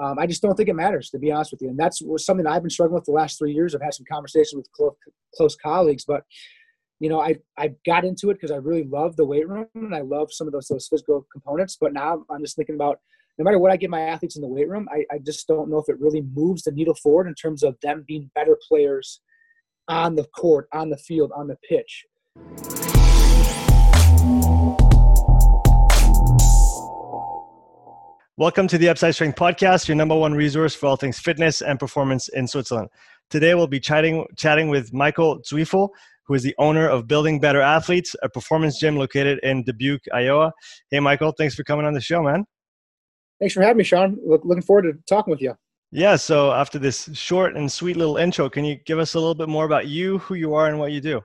Um, I just don't think it matters, to be honest with you. And that's something I've been struggling with the last three years. I've had some conversations with close, close colleagues, but you know, I, I got into it because I really love the weight room and I love some of those, those physical components. But now I'm just thinking about no matter what I give my athletes in the weight room, I, I just don't know if it really moves the needle forward in terms of them being better players on the court, on the field, on the pitch. Welcome to the Upside Strength Podcast, your number one resource for all things fitness and performance in Switzerland. Today we'll be chatting chatting with Michael Zweifel, who is the owner of Building Better Athletes, a performance gym located in Dubuque, Iowa. Hey, Michael, thanks for coming on the show, man. Thanks for having me, Sean. Look, looking forward to talking with you. Yeah. So after this short and sweet little intro, can you give us a little bit more about you, who you are, and what you do?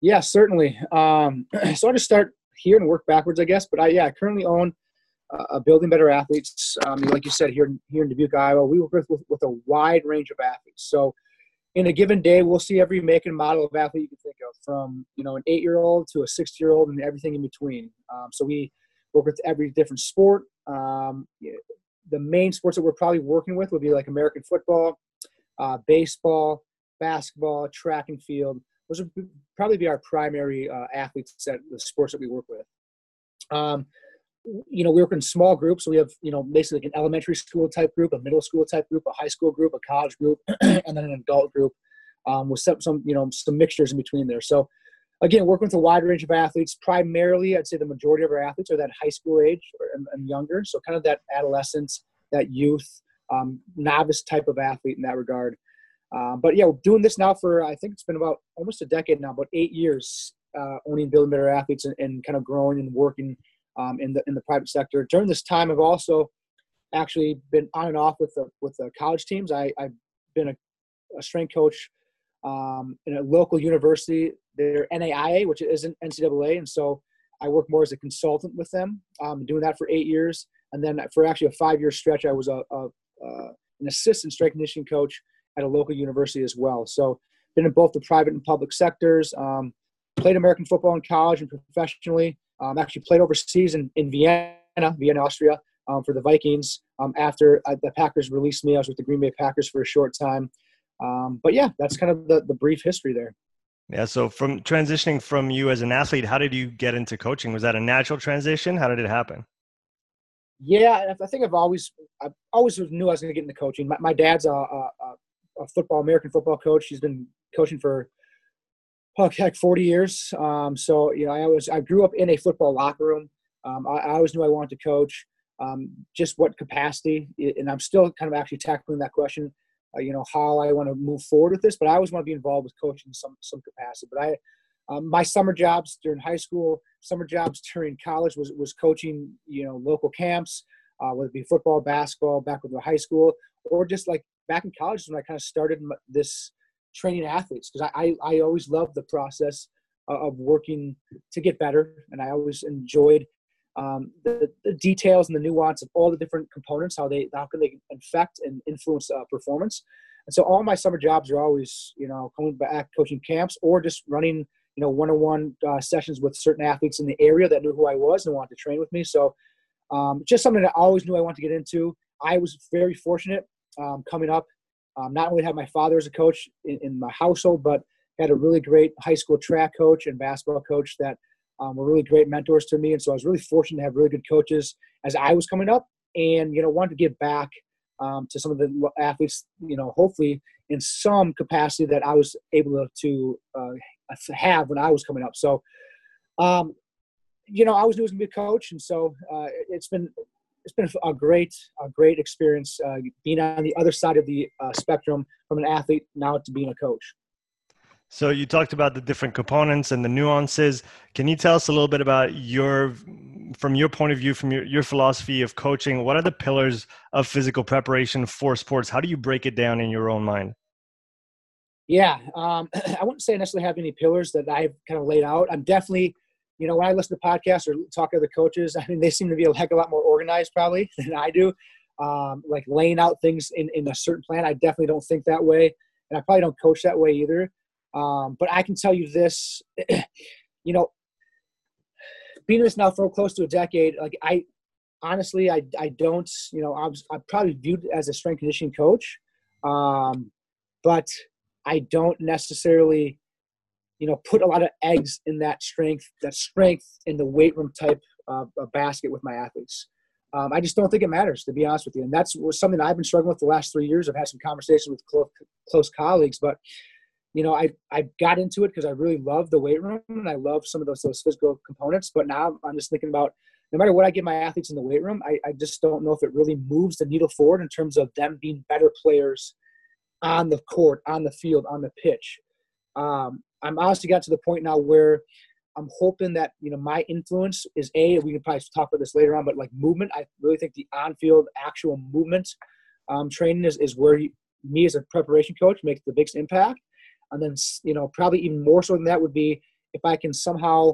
Yeah, certainly. Um, so I'll just start here and work backwards, I guess. But I, yeah, I currently own uh, building better athletes. Um, like you said, here here in Dubuque, Iowa, we work with, with, a wide range of athletes. So in a given day, we'll see every make and model of athlete you can think of, from you know an eight-year-old to a six-year-old and everything in between. Um, so we work with every different sport. Um, the main sports that we're probably working with would be like American football, uh, baseball, basketball, track and field. Those would probably be our primary uh, athletes that the sports that we work with. Um, you know, we work in small groups. We have, you know, basically an elementary school type group, a middle school type group, a high school group, a college group, and then an adult group um, with some, some, you know, some mixtures in between there. So again, working with a wide range of athletes, primarily, I'd say the majority of our athletes are that high school age and, and younger. So kind of that adolescence, that youth, um, novice type of athlete in that regard. Um, but yeah, doing this now for, I think it's been about almost a decade now, about eight years, uh, owning Building Better Athletes and, and kind of growing and working um, in the in the private sector. During this time, I've also actually been on and off with the with the college teams. I, I've been a, a strength coach um, in a local university. They're NAIA, which isn't NCAA, and so I work more as a consultant with them. Um, doing that for eight years, and then for actually a five year stretch, I was a, a uh, an assistant strength conditioning coach at a local university as well. So been in both the private and public sectors. Um, played American football in college and professionally. Um, actually played overseas in, in Vienna, Vienna, Austria, um, for the Vikings. Um, after uh, the Packers released me, I was with the Green Bay Packers for a short time. Um, but yeah, that's kind of the, the brief history there. Yeah. So from transitioning from you as an athlete, how did you get into coaching? Was that a natural transition? How did it happen? Yeah, I think I've always, I always knew I was going to get into coaching. My, my dad's a, a, a football, American football coach. He's been coaching for oh, heck, 40 years. Um, so, you know, I was, I grew up in a football locker room. Um, I, I, always knew I wanted to coach. Um, just what capacity, and I'm still kind of actually tackling that question. Uh, you know, how I want to move forward with this, but I always want to be involved with coaching in some some capacity. But I, um, my summer jobs during high school, summer jobs during college was was coaching. You know, local camps, uh, whether it be football, basketball, back with the high school, or just like back in college when I kind of started this training athletes because I, I, I always loved the process of working to get better and I always enjoyed um, the, the, details and the nuance of all the different components how they how can they affect and influence uh, performance. And so all my summer jobs are always you know coming back coaching camps or just running you know one-on-one uh, sessions with certain athletes in the area that knew who I was and wanted to train with me. So um, just something that I always knew I wanted to get into. I was very fortunate um, coming up um, not only had my father as a coach in, in, my household, but had a really great high school track coach and basketball coach that um, were really great mentors to me. And so I was really fortunate to have really good coaches as I was coming up and, you know, wanted to give back um, to some of the athletes, you know, hopefully in some capacity that I was able to uh, have when I was coming up. So, um, you know, I was was going to be a coach. And so uh, it's been it's been a great, a great experience uh, being on the other side of the uh, spectrum from an athlete now to being a coach. So you talked about the different components and the nuances. Can you tell us a little bit about your, from your point of view, from your, your philosophy of coaching, what are the pillars of physical preparation for sports? How do you break it down in your own mind? Yeah, um, I wouldn't say I necessarily have any pillars that I've kind of laid out. I'm definitely you know, when I listen to podcasts or talk to other coaches, I mean, they seem to be a heck of a lot more organized probably than I do. Um, like laying out things in, in a certain plan. I definitely don't think that way. And I probably don't coach that way either. Um, but I can tell you this, you know, being in this now for close to a decade, like I, honestly, I, I don't, you know, I I'm probably viewed as a strength conditioning coach, um, but I don't necessarily, you know, put a lot of eggs in that strength, that strength in the weight room type of basket with my athletes. Um, I just don't think it matters, to be honest with you. And that's something I've been struggling with the last three years. I've had some conversations with close, close colleagues, but you know, I, I got into it because I really love the weight room and I love some of those, those physical components. But now I'm just thinking about no matter what I give my athletes in the weight room, I, I just don't know if it really moves the needle forward in terms of them being better players on the court, on the field, on the pitch. Um, I'm honestly got to the point now where I'm hoping that you know my influence is a. We can probably talk about this later on, but like movement, I really think the on-field actual movement um, training is is where you, me as a preparation coach makes the biggest impact. And then you know probably even more so than that would be if I can somehow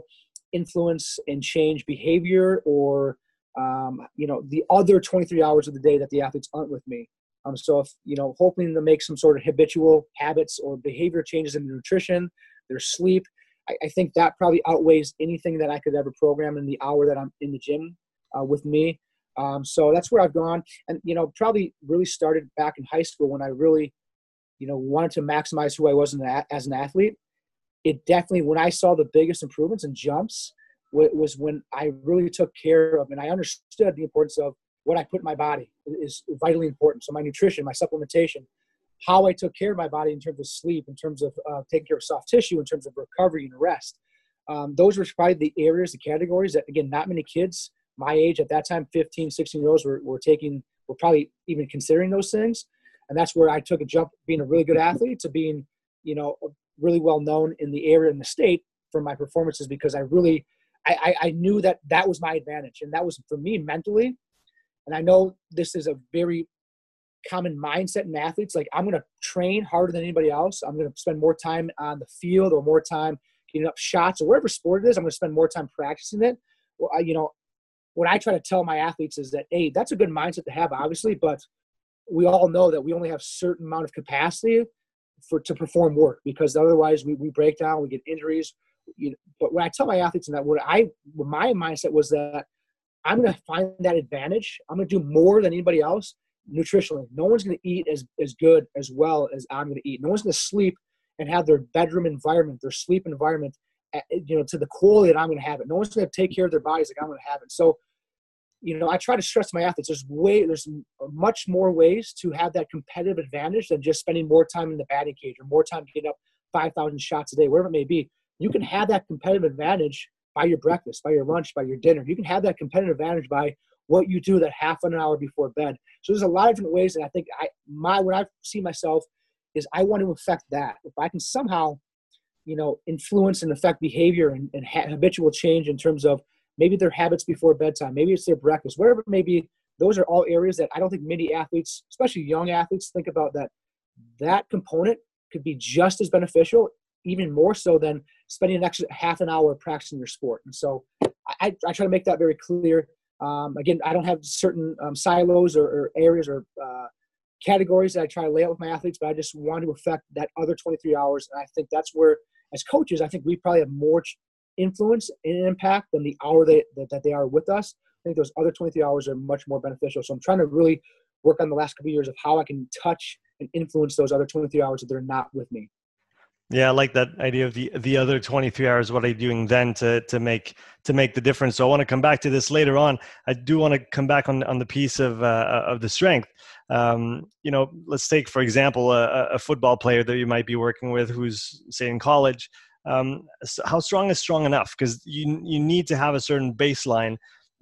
influence and change behavior or um, you know the other 23 hours of the day that the athletes aren't with me um, so if you know hoping to make some sort of habitual habits or behavior changes in nutrition their sleep I, I, think that probably outweighs anything that i could ever program in the hour that i'm in the gym uh, with me. Um, so that's where i've gone. And you know probably really started back in high school when i really you know wanted to maximize who i was as an athlete. It definitely when I saw the biggest improvements and jumps was when I really took care of and I understood the importance of what I put in my body is vitally important. So my nutrition, my supplementation, how I took care of my body in terms of sleep, in terms of uh, taking care of soft tissue, in terms of recovery and rest. Um, those were probably the areas, the categories that, again, not many kids my age at that time, 15, 16 year olds were, were taking, were probably even considering those things. And that's where I took a jump being a really good athlete to being, you know, really well known in the area in the state for my performances because I really I, I, knew that that was my advantage and that was for me mentally and I know this is a very common mindset in athletes like I'm going to train harder than anybody else I'm going to spend more time on the field or more time getting up shots or whatever sport it is I'm going to spend more time practicing it well I, you know what I try to tell my athletes is that hey that's a good mindset to have obviously but we all know that we only have certain amount of capacity for to perform work because otherwise we, we break down, we get injuries. You know, but when I tell my athletes that, what I what my mindset was that I'm going to find that advantage. I'm going to do more than anybody else nutritionally. No one's going to eat as as good as well as I'm going to eat. No one's going to sleep and have their bedroom environment, their sleep environment, eh, you know, to the quality that I'm going to have it. No one's going to take care of their bodies like I'm going to have it. So you know, I try to stress my athletes there's way there's much more ways to have that competitive advantage than just spending more time in the batting cage or more time getting up 5,000 shots a day, wherever it may be. You can have that competitive advantage by your breakfast, by your lunch, by your dinner. You can have that competitive advantage by what you do that half an hour before bed. So there's a lot of different ways that I think I my what I see myself is I want to affect that. If I can somehow, you know, influence and affect behavior and, and habitual change in terms of maybe their habits before bedtime, maybe it's their breakfast, whatever it may be. Those are all areas that I don't think many athletes, especially young athletes, think about that that component could be just as beneficial, even more so than spending an extra half an hour practicing your sport. And so I, I try to make that very clear. Um, again, I don't have certain um, silos or, or, areas or uh, categories that I try to lay out with my athletes, but I just want to affect that other 23 hours. And I think that's where, as coaches, I think we probably have more influence and impact than the hour that, that they are with us. I think those other 23 hours are much more beneficial. So I'm trying to really work on the last couple of years of how I can touch and influence those other 23 hours that they're not with me. Yeah, I like that idea of the the other 23 hours. What are you doing then to to make to make the difference? So I want to come back to this later on. I do want to come back on on the piece of uh, of the strength. Um, you know, let's take for example a, a, football player that you might be working with who's say in college um, how strong is strong enough because you you need to have a certain baseline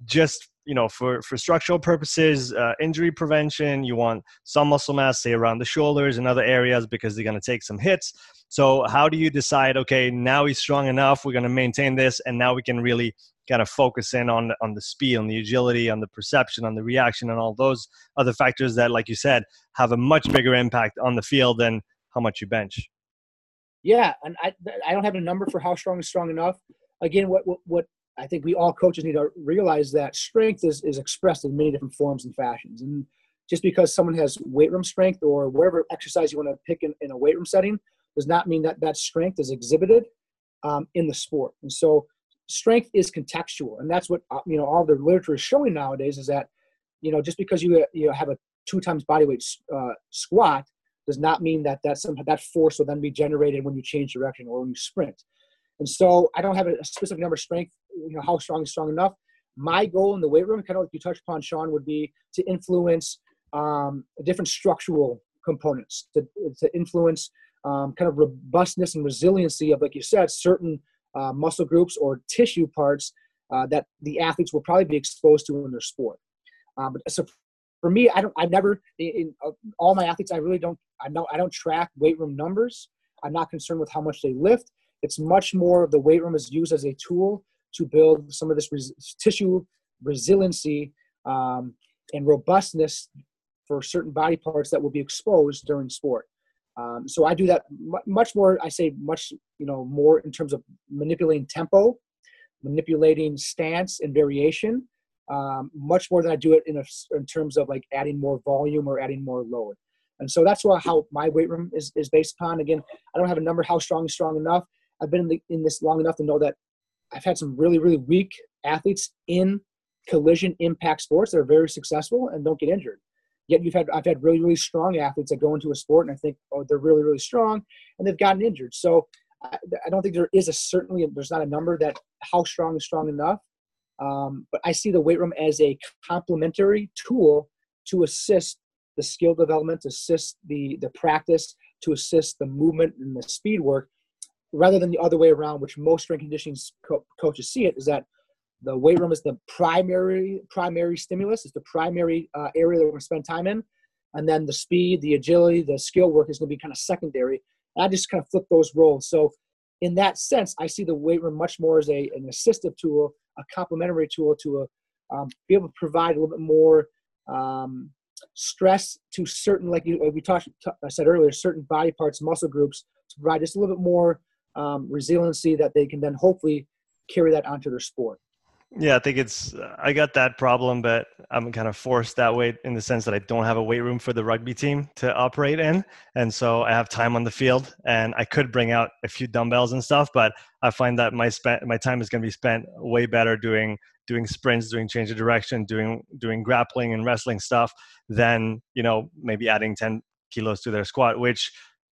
just you know for for structural purposes uh, injury prevention you want some muscle mass say around the shoulders and other areas because they're going to take some hits so how do you decide okay now he's strong enough we're going to maintain this and now we can really kind of focus in on on the speed on the agility on the perception on the reaction and all those other factors that like you said have a much bigger impact on the field than how much you bench yeah, and I I don't have a number for how strong is strong enough. Again, what what, what I think we all coaches need to realize that strength is, is expressed in many different forms and fashions. And just because someone has weight room strength or whatever exercise you want to pick in, in a weight room setting does not mean that that strength is exhibited um, in the sport. And so strength is contextual, and that's what uh, you know. All the literature is showing nowadays is that you know just because you you have a two times body weight uh, squat does not mean that that some that force will then be generated when you change direction or when you sprint. And so I don't have a specific number strength. You know how strong is strong enough. My goal in the weight room, kind of like you touched upon, Sean, would be to influence um, different structural components to, to influence um, kind of robustness and resiliency of, like you said, certain uh, muscle groups or tissue parts uh, that the athletes will probably be exposed to in their sport. Um, but so for me, I don't, I've never, in, in uh, all my athletes, I really don't, I know, I don't track weight room numbers. I'm not concerned with how much they lift. It's much more of the weight room is used as a tool to build some of this res- tissue resiliency um, and robustness for certain body parts that will be exposed during sport. Um, so I do that much more. I say much, you know, more in terms of manipulating tempo, manipulating stance and variation, um, much more than I do it in, a, in terms of like adding more volume or adding more load. And so that's what, how my weight room is, is based upon. Again, I don't have a number how strong is strong enough. I've been in, the, in this long enough to know that I've had some really, really weak athletes in collision impact sports that are very successful and don't get injured. Yet you've had I've had really really strong athletes that go into a sport and I think oh they're really really strong and they've gotten injured. So I, I don't think there is a certainly there's not a number that how strong is strong enough. Um, but I see the weight room as a complementary tool to assist the skill development, assist the the practice, to assist the movement and the speed work, rather than the other way around, which most strength conditioning co- coaches see it, is that the weight room is the primary primary stimulus. It's the primary uh, area that we're going to spend time in, and then the speed, the agility, the skill work is going to be kind of secondary. And I just kind of flip those roles. So, in that sense, I see the weight room much more as a an assistive tool, a complementary tool to a, um, be able to provide a little bit more um, stress to certain, like you, we talked, I said earlier, certain body parts, muscle groups to provide just a little bit more um, resiliency that they can then hopefully carry that onto their sport. Yeah, I think it's I got that problem, but I'm kind of forced that way in the sense that I don't have a weight room for the rugby team to operate in, and so I have time on the field, and I could bring out a few dumbbells and stuff, but I find that my spent my time is going to be spent way better doing doing sprints, doing change of direction, doing doing grappling and wrestling stuff than you know maybe adding 10 kilos to their squat, which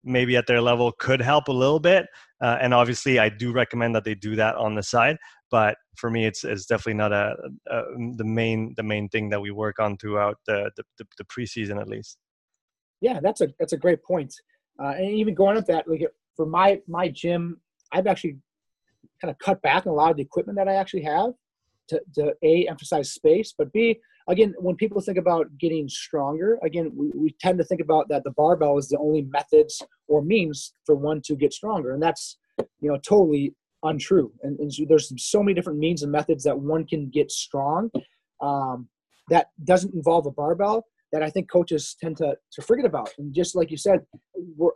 maybe at their level could help a little bit. Uh, and obviously, I do recommend that they do that on the side but for me it's, it's definitely not a, a, the main the main thing that we work on throughout the, the, the preseason at least yeah that's a that's a great point uh, and even going with that like for my my gym i've actually kind of cut back on a lot of the equipment that i actually have to, to a emphasize space but b again when people think about getting stronger again we, we tend to think about that the barbell is the only methods or means for one to get stronger and that's you know totally untrue. And, and so there's so many different means and methods that one can get strong um, that doesn't involve a barbell that I think coaches tend to, to forget about. And just like you said,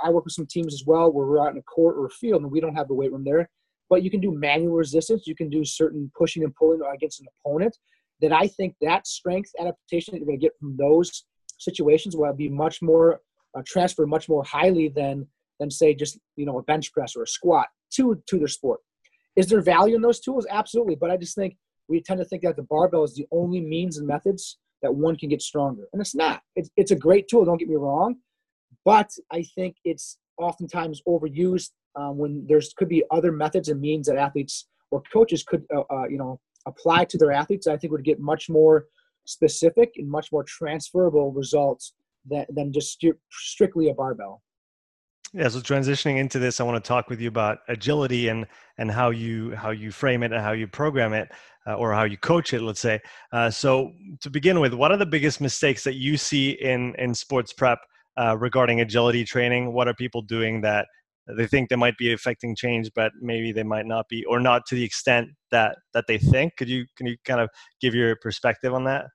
I work with some teams as well where we're out in a court or a field and we don't have the weight room there. But you can do manual resistance. You can do certain pushing and pulling against an opponent. That I think that strength adaptation that you're going to get from those situations will be much more uh, transfer much more highly than than say just you know a bench press or a squat to to their sport. Is there value in those tools? Absolutely. But I just think we tend to think that the barbell is the only means and methods that one can get stronger. And it's not. It's, it's a great tool, don't get me wrong. But I think it's oftentimes overused um, when there's could be other methods and means that athletes or coaches could, uh, uh, you know, apply to their athletes. I think would get much more specific and much more transferable results than, than just strictly a barbell. Yeah, so transitioning into this, I want to talk with you about agility and and how you how you frame it and how you program it, uh, or how you coach it. Let's say. Uh, so to begin with, what are the biggest mistakes that you see in in sports prep uh, regarding agility training? What are people doing that they think they might be affecting change, but maybe they might not be, or not to the extent that that they think? Could you can you kind of give your perspective on that?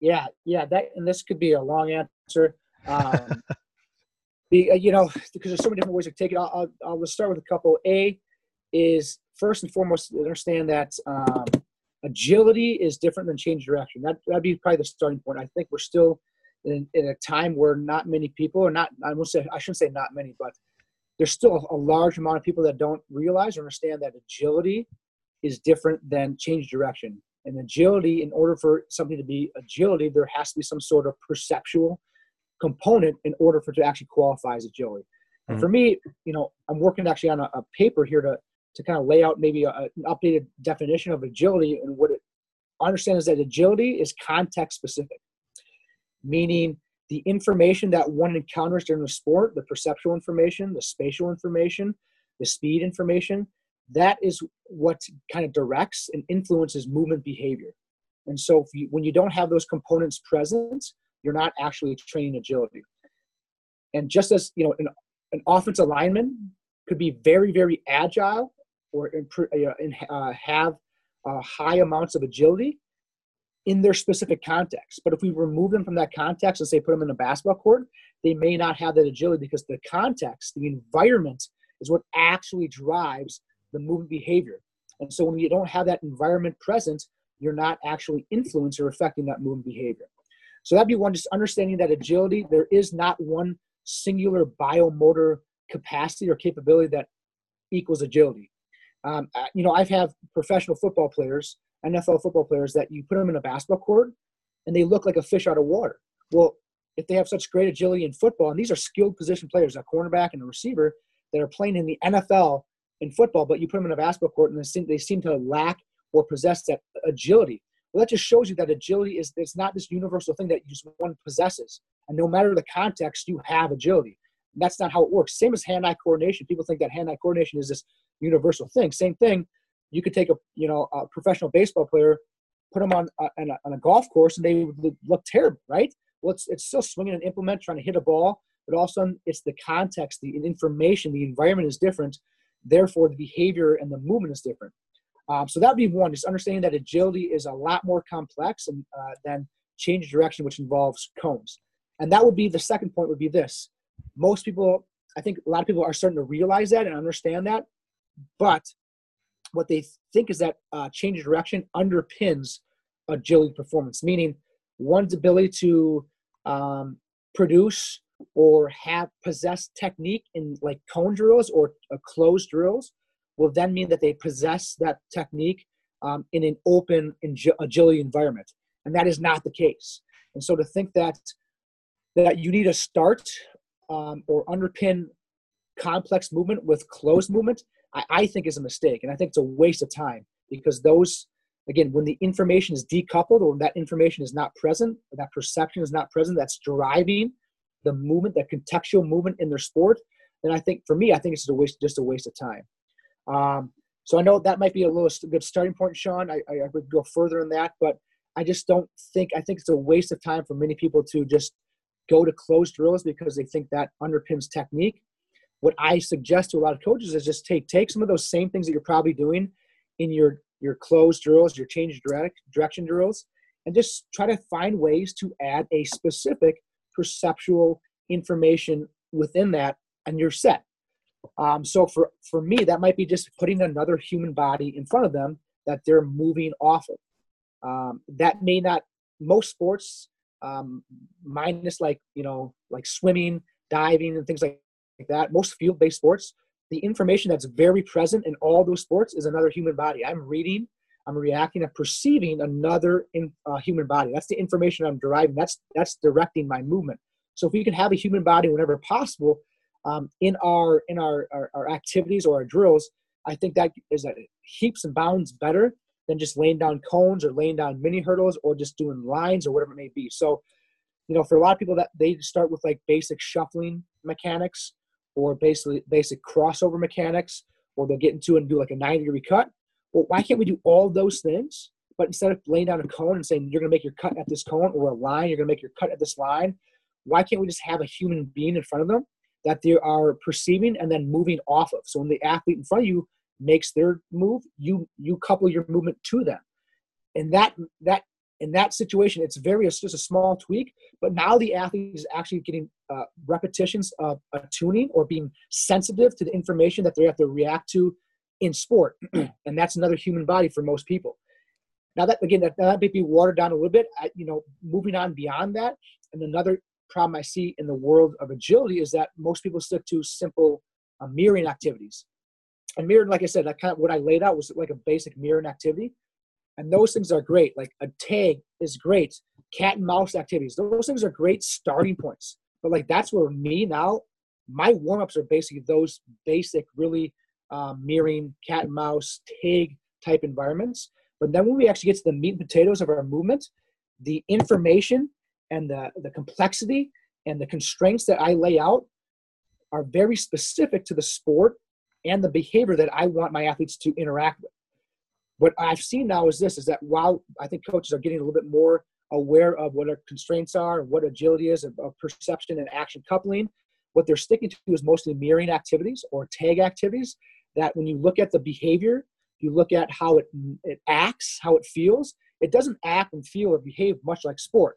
Yeah, yeah, that and this could be a long answer. Um, the, uh, you know, because there's so many different ways to take it. I'll, I'll, I'll start with a couple. A is first and foremost understand that um, agility is different than change direction. That that'd be probably the starting point. I think we're still in, in a time where not many people, or not I won't say I shouldn't say not many, but there's still a large amount of people that don't realize or understand that agility is different than change direction. And agility, in order for something to be agility, there has to be some sort of perceptual component in order for it to actually qualify as agility. Mm-hmm. And for me, you know, I'm working actually on a, a paper here to to kind of lay out maybe a, an updated definition of agility and what it understand is that agility is context specific, meaning the information that one encounters during the sport, the perceptual information, the spatial information, the speed information, that is what kind of directs and influences movement behavior. And so you, when you don't have those components present, you're not actually training agility. And just as you know, an, an offensive lineman could be very, very agile or uh, uh, have uh, high amounts of agility in their specific context. But if we remove them from that context and say put them in a basketball court, they may not have that agility because the context, the environment, is what actually drives the movement behavior. And so when you don't have that environment present, you're not actually influencing or affecting that movement behavior. So that'd be one, just understanding that agility, there is not one singular biomotor capacity or capability that equals agility. Um, you know, I've had professional football players, NFL football players, that you put them in a basketball court and they look like a fish out of water. Well, if they have such great agility in football, and these are skilled position players, a cornerback and a receiver that are playing in the NFL in football, but you put them in a basketball court and they seem, they seem to lack or possess that agility. Well, that just shows you that agility is it's not this universal thing that just one possesses. And no matter the context, you have agility. And that's not how it works. Same as hand-eye coordination. People think that hand-eye coordination is this universal thing. Same thing. You could take a you know a professional baseball player, put them on a, on, a, on a golf course, and they would look terrible, right? Well, it's, it's still swinging an implement, trying to hit a ball, but also it's the context, the information, the environment is different. Therefore, the behavior and the movement is different. Um, so that would be one, just understanding that agility is a lot more complex and, uh, than change direction, which involves cones. And that would be the second point would be this. Most people, I think a lot of people are starting to realize that and understand that. But what they think is that uh, change of direction underpins agility performance, meaning one's ability to um, produce or have possess technique in like cone drills or uh, closed drills will then mean that they possess that technique um, in an open agility environment and that is not the case. And so to think that that you need to start um, or underpin complex movement with closed movement I, I think is a mistake. And I think it's a waste of time because those, again, when the information is decoupled or when that information is not present, that perception is not present, that's driving the movement, that contextual movement in their sport, then I think for me, I think it's a waste, just a waste of time. Um, so I know that might be a little good starting point, Sean. I, I would go further in that, but I just don't think I think it's a waste of time for many people to just go to closed drills because they think that underpins technique what I suggest to a lot of coaches is just take take some of those same things that you're probably doing in your your closed drills, your change direct, direction drills, and just try to find ways to add a specific perceptual information within that, and you're set. Um, so for for me, that might be just putting another human body in front of them that they're moving off of. Um, that may not most sports, um, minus like you know like swimming, diving, and things like like that, most field-based sports, the information that's very present in all those sports is another human body. I'm reading, I'm reacting, I'm perceiving another in, uh, human body. That's the information I'm deriving. That's that's directing my movement. So if we can have a human body whenever possible um, in our in our, our, our activities or our drills, I think that is a heaps and bounds better than just laying down cones or laying down mini hurdles or just doing lines or whatever it may be. So, you know, for a lot of people that they start with like basic shuffling mechanics or basically basic crossover mechanics, or they'll get into and do like a 90 degree cut. Well, why can't we do all those things? But instead of laying down a cone and saying you're going to make your cut at this cone or a line, you're going to make your cut at this line, why can't we just have a human being in front of them that they are perceiving and then moving off of? So when the athlete in front of you makes their move, you you couple your movement to them, and that that in that situation, it's very it's just a small tweak. But now the athlete is actually getting uh, repetitions of tuning or being sensitive to the information that they have to react to in sport, and that's another human body for most people. Now that again, that, that may be watered down a little bit. I, you know, moving on beyond that, and another problem I see in the world of agility is that most people stick to simple uh, mirroring activities. and mirroring, like I said, that kind of what I laid out was like a basic mirroring activity. And those things are great. Like a tag is great. Cat and mouse activities. Those things are great starting points. But like that's where me now, my warm ups are basically those basic, really um, mirroring cat and mouse tag type environments. But then when we actually get to the meat and potatoes of our movement, the information and the, the complexity and the constraints that I lay out are very specific to the sport and the behavior that I want my athletes to interact with. What I've seen now is this is that while I think coaches are getting a little bit more aware of what our constraints are what agility is of, of perception and action coupling, what they're sticking to is mostly mirroring activities or tag activities that when you look at the behavior, you look at how it, it acts, how it feels, it doesn't act and feel or behave much like sport,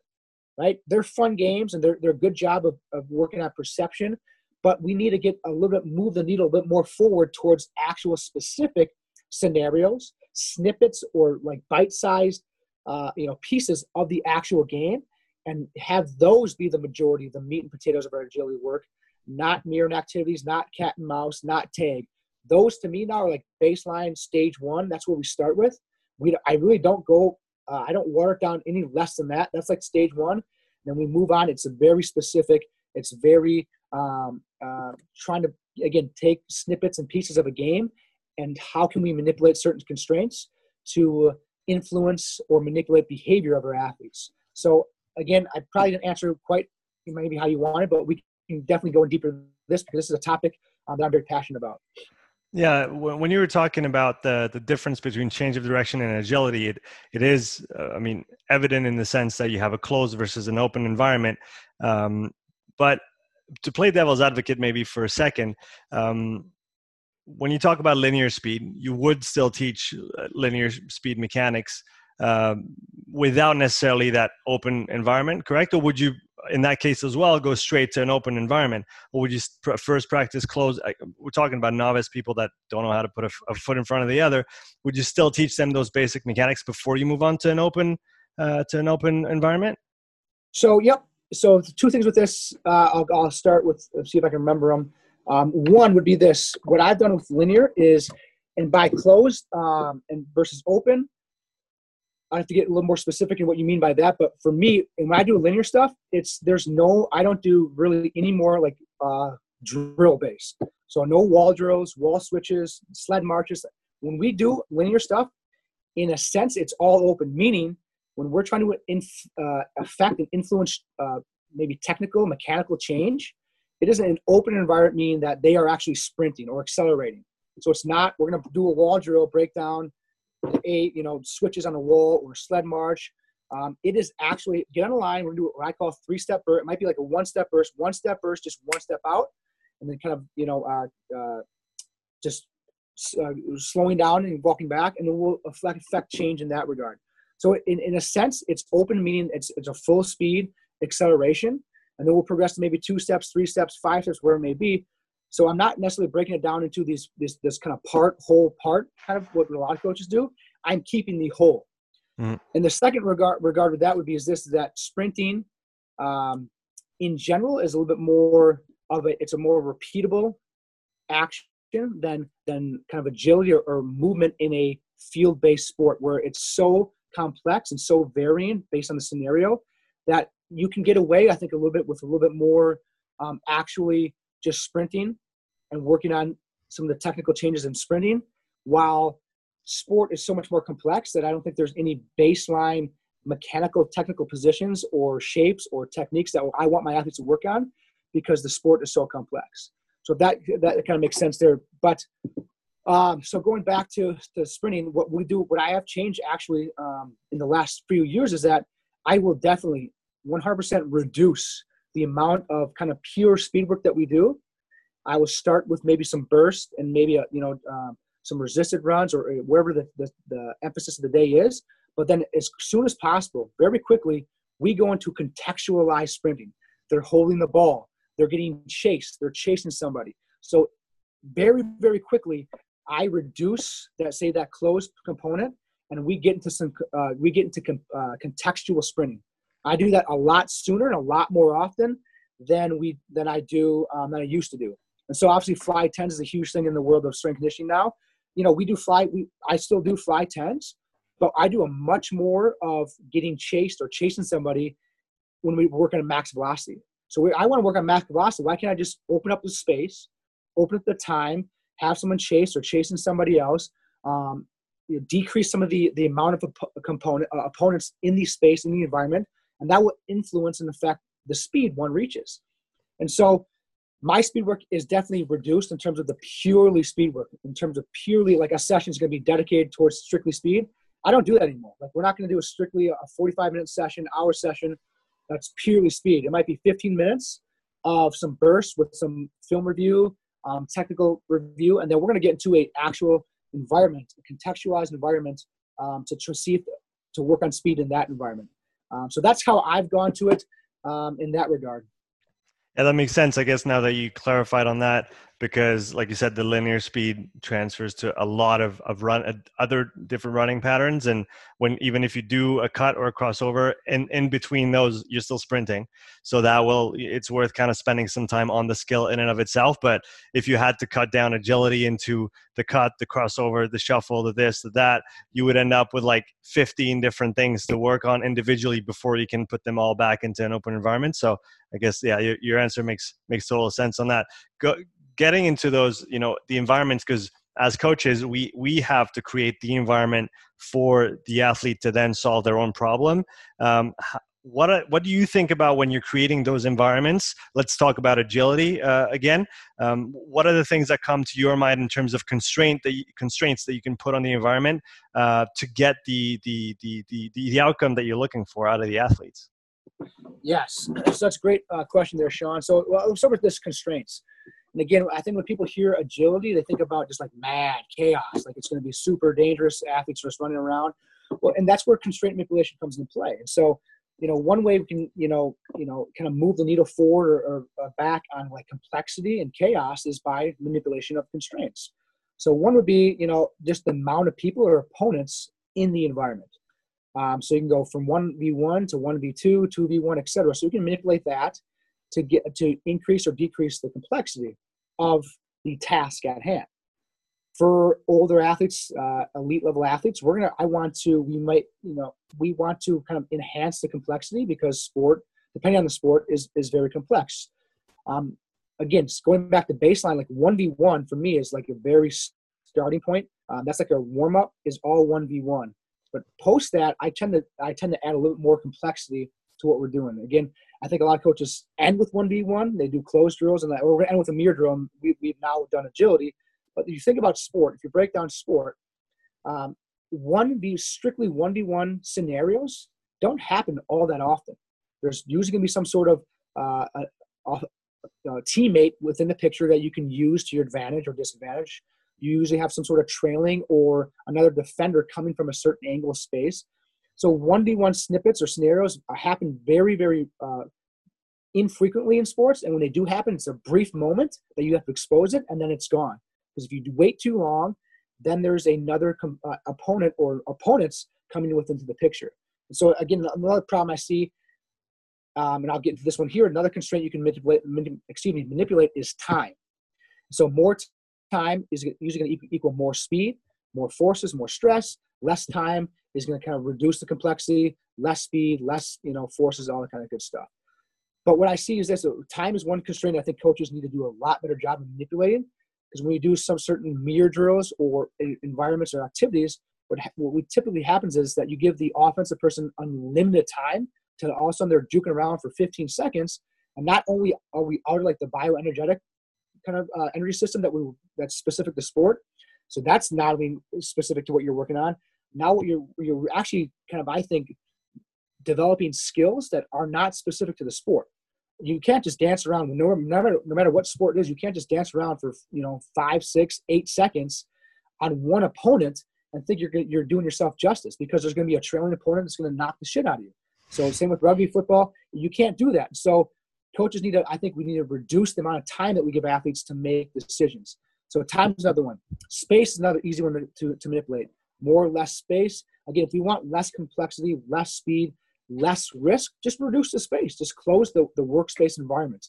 right? They're fun games and they're, they're a good job of, of working on perception, but we need to get a little bit, move the needle a bit more forward towards actual specific scenarios, snippets, or like bite sized, uh, you know, pieces of the actual game and have those be the majority, of the meat and potatoes of our agility work, not mirroring activities, not cat and mouse, not tag. Those to me now are like baseline stage one. That's where we start with. We, I really don't go uh, I don't water it down any less than that. That's like stage one. Then we move on. It's very specific. It's very um, uh, trying to again take snippets and pieces of a game, and how can we manipulate certain constraints to influence or manipulate behavior of our athletes. So again, I probably didn't answer quite maybe how you wanted, but we can definitely go in deeper this because this is a topic um, that I'm very passionate about. Yeah, when you were talking about the the difference between change of direction and agility, it it is, uh, I mean, evident in the sense that you have a closed versus an open environment. Um, but to play devil's advocate, maybe for a second, um, when you talk about linear speed, you would still teach uh, linear speed mechanics um, without necessarily that open environment, correct? Or would you in that case as well go straight to an open environment? Or would you first practice close we're talking about novice people that don't know how to put a, a, foot in front of the other. Would you still teach them those basic mechanics before you move on to an open uh, to an open environment? So yep. So two things with this uh, I'll, I'll, start with see if i can remember them um, one would be this what i've done with linear is and by closed um, and versus open I have to get a little more specific in what you mean by that. But for me, when I do linear stuff, it's there's no I don't do really any more like uh, drill based. So no wall drills, wall switches, sled marches. When we do linear stuff, in a sense, it's all open. Meaning, when we're trying to inf- uh, affect and influence uh, maybe technical, mechanical change, it isn't an open environment. Meaning that they are actually sprinting or accelerating. So it's not we're going to do a wall drill breakdown eight, you know, switches on a wall or sled march. Um, it is actually get on a line. We're gonna do what I call three step burst. It might be like a one step burst, one step burst, just one step out, and then kind of you know uh, uh, just uh, slowing down and walking back, and then we'll affect, affect change in that regard. So in, in a sense, it's open, meaning it's it's a full speed acceleration, and then we'll progress to maybe two steps, three steps, five steps, where it may be. So I'm not necessarily breaking it down into these this this kind of part whole part kind of what a lot of coaches do. I'm keeping the whole. Mm-hmm. And the second regard regard with that would be is this is that sprinting um, in general is a little bit more of a it's a more repeatable action than than kind of agility or, or movement in a field based sport where it's so complex and so varying based on the scenario that you can get away I think a little bit with a little bit more um, actually just sprinting and working on some of the technical changes in sprinting. While sport is so much more complex that i don't think there's any baseline mechanical technical positions or shapes or techniques that i want my athletes to work on because the sport is so complex. So that that kind of makes sense there. But um, so going back to, to sprinting what we do what i have changed actually um, in the last few years is that i will definitely 100% reduce the amount of kind of pure speed work that we do, I will start with maybe some burst and maybe a, you know um, some resisted runs or wherever the, the, the emphasis of the day is. But then as soon as possible, very quickly, we go into contextualized sprinting. They're holding the ball. They're getting chased. They're chasing somebody. So very, very quickly, I reduce that, say that closed component, and we get into some, uh, we get into uh, contextual sprinting. I do that a lot sooner and a lot more often than we than I do um, than I used to do. And so obviously fly 10s is a huge thing in the world of strength conditioning now. You know, we do fly, we I still do fly 10s, but I do a much more of getting chased or chasing somebody when we work on a max velocity. So we, I want to work on max velocity. Why can't I just open up the space, open up the time, have someone chase or chasing somebody else, um, you know, decrease some of the, the amount of op- component uh, opponents in the space in the environment, and that will influence and affect the speed one reaches. And so my speed work is definitely reduced in terms of the purely speed work, in terms of purely like a session is going to be dedicated towards strictly speed. I don't do that anymore. Like we're not going to do a strictly a 45 minute session, hour session that's purely speed. It might be 15 minutes of some bursts with some film review, um, technical review, and then we're going to get into a actual environment, a contextualized environment um, to, to see if, to work on speed in that environment. Um, so that's how I've gone to it um, in that regard. Yeah, that makes sense. I guess now that you clarified on that, because like you said the linear speed transfers to a lot of, of run uh, other different running patterns and when even if you do a cut or a crossover in, in between those you're still sprinting. So that will it's worth kind of spending some time on the skill in and of itself but if you had to cut down agility into the cut the crossover the shuffle the this the that you would end up with like 15 different things to work on individually before you can put them all back into an open environment. So i guess yeah your, your answer makes makes total sense on that. Go getting into those you know the environments because as coaches we we have to create the environment for the athlete to then solve their own problem. Um, what what do you think about when you're creating those environments? Let's talk about agility uh, again. Um, what are the things that come to your mind in terms of constraint you, constraints that you can put on the environment uh, to get the, the the, the the the outcome that you're looking for out of the athletes? Yes. So that's a great uh, question there sean. So well, start with this constraints and again, I think when people hear agility, they think about just like mad chaos, like it's going to be super dangerous athletes just running around. Well, and that's where constraint manipulation comes into play. And so, you know, one way we can, you know, you know, kind of move the needle forward or, or back on like complexity and chaos is by manipulation of constraints. So one would be, you know, just the amount of people or opponents in the environment. Um, so you can go from one v one to one v two, two v one, etc. So you can manipulate that to get to increase or decrease the complexity of the task at hand. For older athletes, uh, elite level athletes, we're gonna. I want to. We might, you know, we want to kind of enhance the complexity because sport, depending on the sport, is is very complex. Um, again, going back to baseline, like one v one for me is like a very starting point. Um, that's like a warm up is all one v one. But post that, I tend to I tend to add a little bit more complexity to what we're doing. Again, I think a lot of coaches end with 1v1. They do closed drills, and we're going to end with a mirror drill. We, we've now done agility. But if you think about sport, if you break down sport, um, 1v strictly 1v1 scenarios don't happen all that often. There's usually going to be some sort of uh, a, a, a teammate within the picture that you can use to your advantage or disadvantage. You usually have some sort of trailing or another defender coming from a certain angle of space. So 1v1 snippets or scenarios happen very, very uh, infrequently in sports. And when they do happen, it's a brief moment that you have to expose it and then it's gone. Because if you wait too long, then there's another com- uh, opponent or opponents coming with into the picture. So again, another problem I see, um, and I'll get into this one here. Another constraint you can manipulate, excuse me, manipulate is time. So more t- time is usually going to equal more speed, more forces, more stress. Less time is going to kind of reduce the complexity, less speed, less you know forces, all that kind of good stuff. But what I see is this: time is one constraint. I think coaches need to do a lot better job of manipulating because when you do some certain mirror drills or environments or activities, what, what we typically happens is that you give the offensive person unlimited time to all of a sudden they're juking around for 15 seconds, and not only are we out of like the bioenergetic kind of uh, energy system that we that's specific to sport, so that's not only specific to what you're working on now what you're you're actually kind of i think developing skills that are not specific to the sport. You can't just dance around no, matter, no matter what sport it is you can't just dance around for you know five six eight seconds on one opponent and think you're, you're doing yourself justice because there's going to be a trailing opponent that's going to knock the shit out of you. So same with rugby football you can't do that. So coaches need to i think we need to reduce the amount of time that we give athletes to make decisions. So time is another one. Space is another easy one to, to, to manipulate more or less space. Again, if you want less complexity, less speed, less risk, just reduce the space. Just close the, the workspace environment.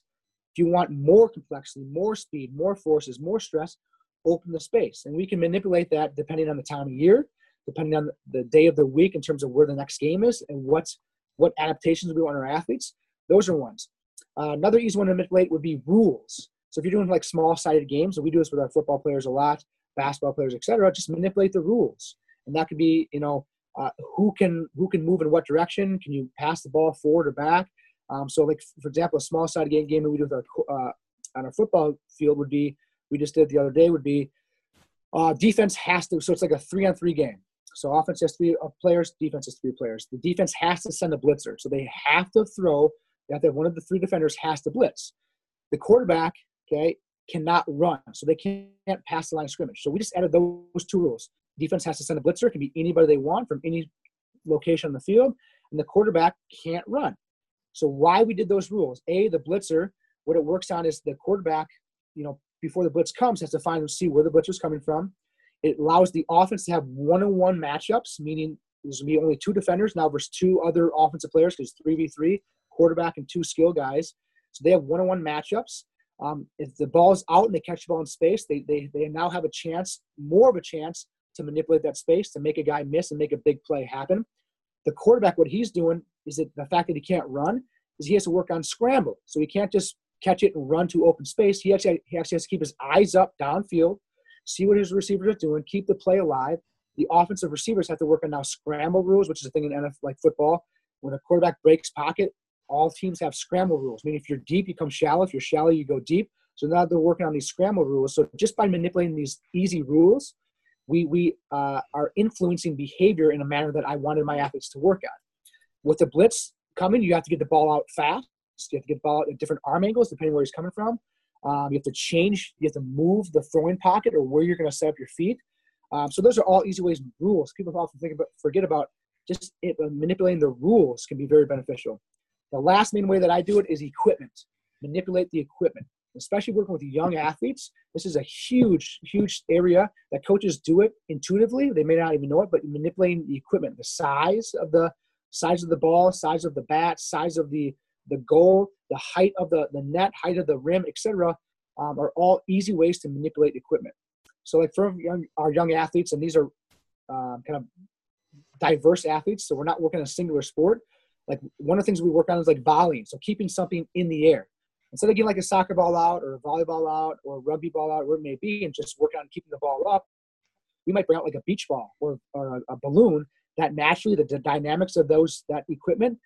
If you want more complexity, more speed, more forces, more stress, open the space. And we can manipulate that depending on the time of year, depending on the day of the week in terms of where the next game is and what's what adaptations we want our athletes. Those are ones. Uh, another easy one to manipulate would be rules. So if you're doing like small-sided games, and we do this with our football players a lot, basketball players, etc., just manipulate the rules. And that could be, you know, uh, who can who can move in what direction? Can you pass the ball forward or back? Um, so, like for example, a small-sided game game that we do with our uh, on our football field would be we just did the other day would be uh, defense has to. So it's like a three-on-three game. So offense has three players, defense has three players. The defense has to send a blitzer. So they have to throw. They have to one of the three defenders has to blitz. The quarterback, okay, cannot run. So they can't pass the line of scrimmage. So we just added those two rules. Defense has to send a blitzer. It can be anybody they want from any location on the field. And the quarterback can't run. So why we did those rules? A, the blitzer, what it works on is the quarterback, you know, before the blitz comes, has to find and see where the blitzer is coming from. It allows the offense to have one-on-one matchups, meaning there's to be only two defenders now versus two other offensive players because 3v3, quarterback and two skill guys. So they have one-on-one matchups. Um, if the ball's out and they catch the ball in space, they, they, they now have a chance, more of a chance to manipulate that space to make a guy miss and make a big play happen. The quarterback, what he's doing is that the fact that he can't run is he has to work on scramble. So he can't just catch it and run to open space. He actually, he actually has to keep his eyes up downfield, see what his receivers are doing, keep the play alive. The offensive receivers have to work on now scramble rules, which is a thing in NFL like football. When a quarterback breaks pocket, all teams have scramble rules. Meaning if you're deep, you come shallow. If you're shallow, you go deep. So now they're working on these scramble rules. So just by manipulating these easy rules, we we uh, are influencing behavior in a manner that I wanted my athletes to work at. With the blitz coming, you have to get the ball out fast. You have to get the ball out at different arm angles depending where he's coming from. Um, you have to change. You have to move the throwing pocket or where you're going to set up your feet. Um, so those are all easy ways rules. People often think about forget about just it, uh, manipulating the rules can be very beneficial. The last main way that I do it is equipment. Manipulate the equipment especially working with young athletes, this is a huge, huge area that coaches do it intuitively. They may not even know it, but manipulating the equipment, the size of the size of the ball, size of the bat, size of the the goal, the height of the, the net, height of the rim, etc., um, are all easy ways to manipulate equipment. So, like for young, our young athletes, and these are um, kind of diverse athletes, so we're not working on a singular sport. Like one of the things we work on is like volleying, so keeping something in the air instead of getting like a soccer ball out or a volleyball out or a rugby ball out, where it may be, and just working on keeping the ball up, we might bring out like a beach ball or, or a, a balloon that naturally the, dynamics of those that equipment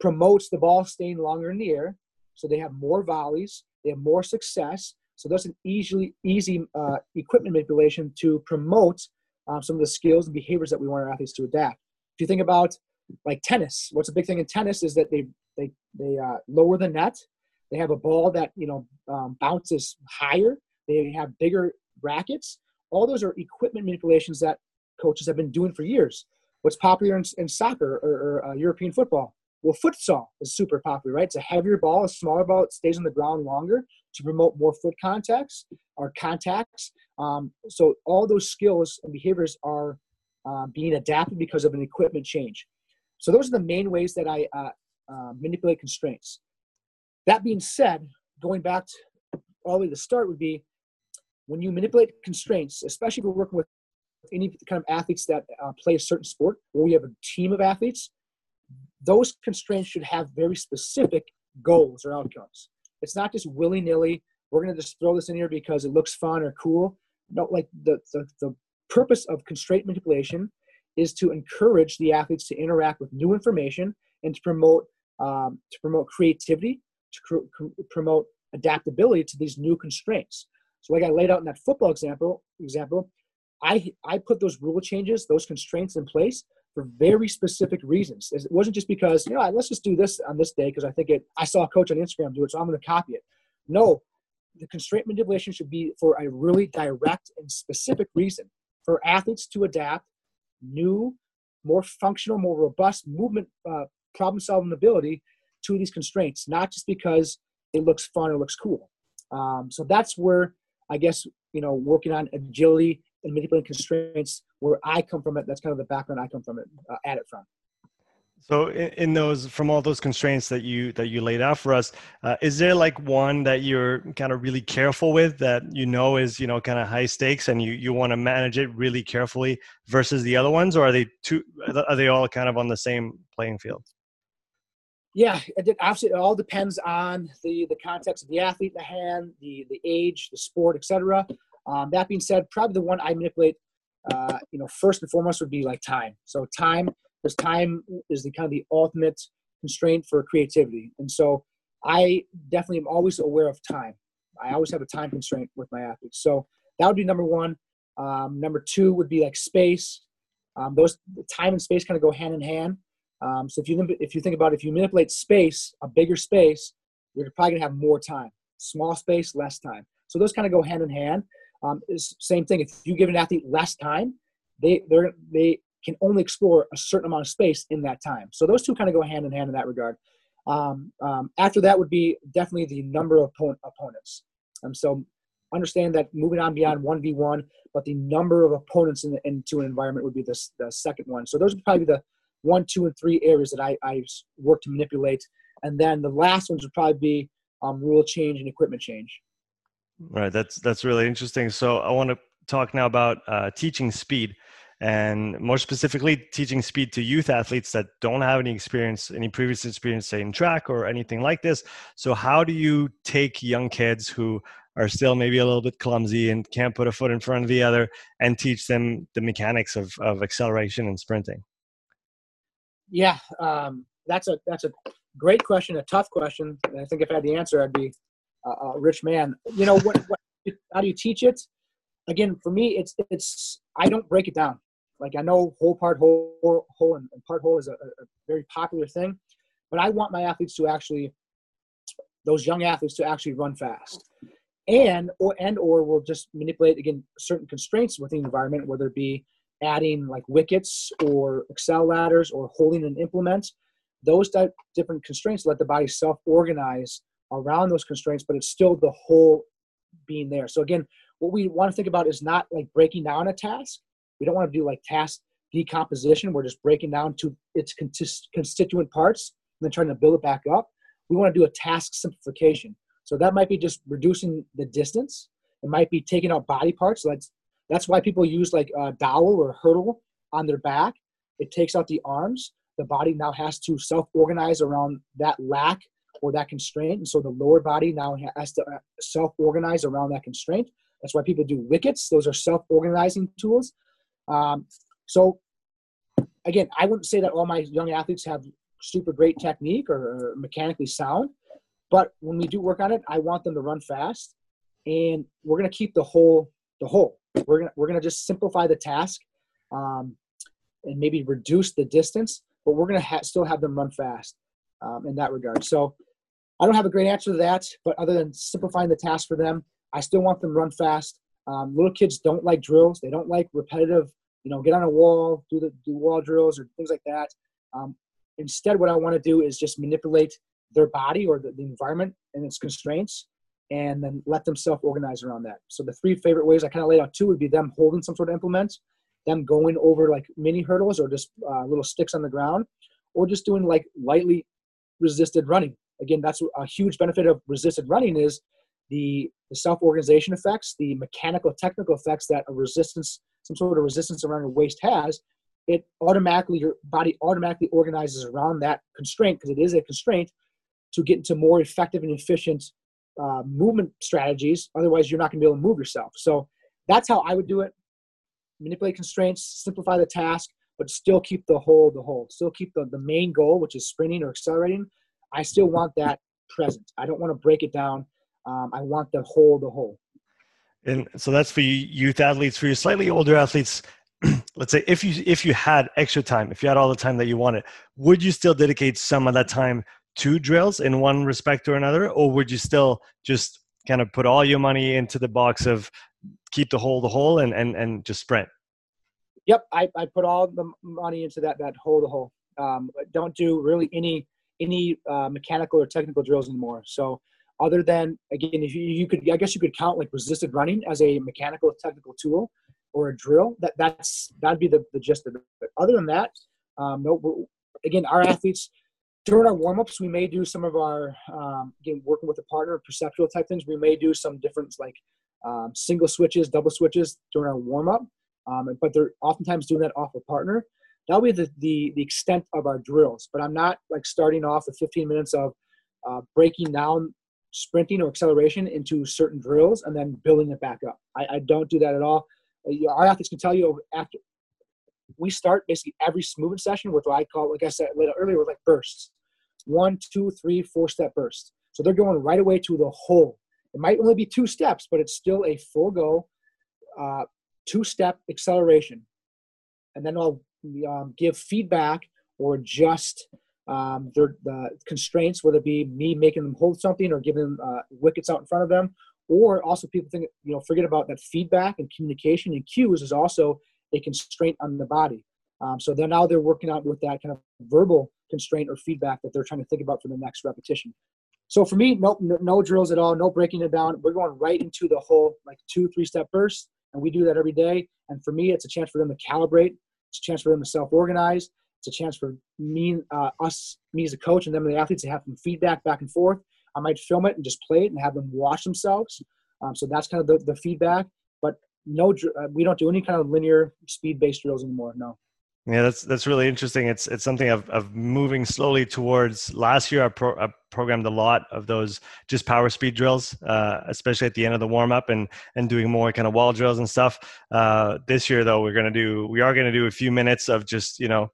promotes the ball staying longer in the air. So they have more volleys, they have more success. So that's an easily easy uh, equipment manipulation to promote um, some of the skills and behaviors that we want our athletes to adapt. If you think about like tennis, what's a big thing in tennis is that they they they uh, lower the net they have a ball that you know um, bounces higher. They have bigger rackets. All those are equipment manipulations that coaches have been doing for years. What's popular in, in soccer or, or uh, European football? Well, futsal is super popular, right? It's a heavier ball, a smaller ball. It stays on the ground longer to promote more foot contacts or contacts. Um, so all those skills and behaviors are uh, being adapted because of an equipment change. So those are the main ways that I uh, uh, manipulate constraints. That being said, going back to all the way to the start would be when you manipulate constraints, especially if you're working with any kind of athletes that uh, play a certain sport, where we have a team of athletes, those constraints should have very specific goals or outcomes. It's not just willy nilly. We're going to just throw this in here because it looks fun or cool. No, like the, the, the purpose of constraint manipulation is to encourage the athletes to interact with new information and to promote um, to promote creativity to cr- promote adaptability to these new constraints. So, like I laid out in that football example, example, I I put those rule changes, those constraints in place for very specific reasons. It wasn't just because you know let's just do this on this day because I think it. I saw a coach on Instagram do it, so I'm going to copy it. No, the constraint manipulation should be for a really direct and specific reason for athletes to adapt new, more functional, more robust movement uh, problem solving ability to these constraints, not just because it looks fun or looks cool. Um, so that's where I guess you know working on agility and manipulating constraints where I come from it. That's kind of the background I come from it uh, at it from. So in, in, those, from all those constraints that you that you laid out for us, uh, is there like one that you're kind of really careful with that you know is you know kind of high stakes and you you want to manage it really carefully versus the other ones, or are they two? Are they all kind of on the same playing field? Yeah, it, obviously it all depends on the the context of the athlete, the hand, the the age, the sport, etc. Um, that being said, probably the one I manipulate, uh, you know, first and foremost would be like time. So time, because time is the kind of the ultimate constraint for creativity, and so I definitely am always aware of time. I always have a time constraint with my athletes. So that would be number one. Um, number two would be like space. Um, those time and space kind of go hand in hand. Um, so if you if you think about it, if you manipulate space, a bigger space, you're probably gonna have more time. Small space, less time. So those kind of go hand in hand. Um, same thing. If you give an athlete less time, they they they can only explore a certain amount of space in that time. So those two kind of go hand in hand in that regard. Um, um, after that would be definitely the number of opponent, opponents. Um, so understand that moving on beyond 1v1, but the number of opponents in the, into an environment would be the, the second one. So those would probably be the one, two, and three areas that I, I work to manipulate. And then the last ones would probably be um, rule change and equipment change. Right. That's that's really interesting. So I want to talk now about uh, teaching speed, and more specifically, teaching speed to youth athletes that don't have any experience, any previous experience, say in track or anything like this. So how do you take young kids who are still maybe a little bit clumsy and can't put a foot in front of the other and teach them the mechanics of, of acceleration and sprinting? Yeah, um, that's a that's a great question, a tough question. And I think if I had the answer, I'd be a, a rich man. You know, what, what, how do you teach it? Again, for me, it's it's I don't break it down. Like I know whole part whole whole and, part whole is a, a very popular thing, but I want my athletes to actually those young athletes to actually run fast and or and or we'll just manipulate again certain constraints within the environment whether it be adding like wickets or Excel ladders or holding an implement those different constraints let the body self-organize around those constraints but it's still the whole being there. So again what we want to think about is not like breaking down a task. We don't want to do like task decomposition. We're just breaking down to its constituent parts and then trying to build it back up. We want to do a task simplification. So that might be just reducing the distance. It might be taking out body parts. So that's that's why people use like a dowel or a hurdle on their back. It takes out the arms. The body now has to self organize around that lack or that constraint. And so the lower body now has to uh, self organize around that constraint. That's why people do wickets. Those are self organizing tools. Um, so, again, I wouldn't say that all my young athletes have super great technique or, or mechanically sound. But when we do work on it, I want them to run fast. And we're going to keep the whole the whole. We're gonna we're gonna just simplify the task, um, and maybe reduce the distance, but we're gonna ha- still have them run fast um, in that regard. So I don't have a great answer to that, but other than simplifying the task for them, I still want them run fast. Um, little kids don't like drills; they don't like repetitive. You know, get on a wall, do the do wall drills or things like that. Um, instead, what I want to do is just manipulate their body or the, the environment and its constraints and then let them self-organize around that. So the three favorite ways I kind of laid out two would be them holding some sort of implement, them going over like mini hurdles or just uh, little sticks on the ground, or just doing like lightly resisted running. Again, that's a huge benefit of resisted running is the, the self-organization effects, the mechanical technical effects that a resistance, some sort of resistance around your waist has. It automatically, your body automatically organizes around that constraint because it is a constraint to get into more effective and efficient uh, movement strategies. Otherwise, you're not going to be able to move yourself. So that's how I would do it. Manipulate constraints, simplify the task, but still keep the whole the whole. Still keep the, the main goal, which is sprinting or accelerating. I still want that present. I don't want to break it down. Um, I want the whole the whole. And so that's for you youth athletes. For your slightly older athletes, let's say if you if you had extra time, if you had all the time that you wanted, would you still dedicate some of that time to drills in one respect or another, or would you still just kind of put all your money into the box of keep the whole the whole and and and just sprint? Yep, I, I put all the money into that that whole the whole. Um, don't do really any any uh, mechanical or technical drills anymore. So other than again, if you, you could, I guess you could count like resisted running as a mechanical technical tool or a drill. That that's that'd be the, the gist of it. But other than that, um, no, again, our athletes during our warm ups, we may do some of our um, again working with a partner, perceptual type things. We may do some different like um, single switches, double switches during our warm up, um, but they're oftentimes doing that off a partner. That'll be the, the the extent of our drills. But I'm not like starting off with 15 minutes of uh, breaking down sprinting or acceleration into certain drills and then building it back up. I, I don't do that at all. Uh, our athletes can tell you after we start basically every movement session with what I call, like I said earlier, with like bursts. One, two, three, four step bursts. So they're going right away to the whole. It might only be two steps, but it's still a full go, uh, two step acceleration. And then I'll um, give feedback or adjust um, their the constraints, whether it be me making them hold something or giving them uh, wickets out in front of them, or also people think you know forget about that feedback and communication and cues is also a constraint on the body. Um, so then now they're working out with that kind of verbal constraint or feedback that they're trying to think about for the next repetition. So for me, no, no, drills at all, no breaking it down. We're going right into the whole like two, three step bursts, and we do that every day. And for me, it's a chance for them to calibrate. It's a chance for them to self-organize. It's a chance for me, uh, us, me as a coach, and them the athletes to have some feedback back and forth. I might film it and just play it and have them watch themselves. Um, so that's kind of the, the feedback. But no, uh, we don't do any kind of linear speed-based drills anymore. No. Yeah, that's that's really interesting. It's it's something I've, I've moving slowly towards. Last year, I, pro, I programmed a lot of those just power speed drills, uh, especially at the end of the warm up, and and doing more kind of wall drills and stuff. Uh, this year, though, we're gonna do we are gonna do a few minutes of just you know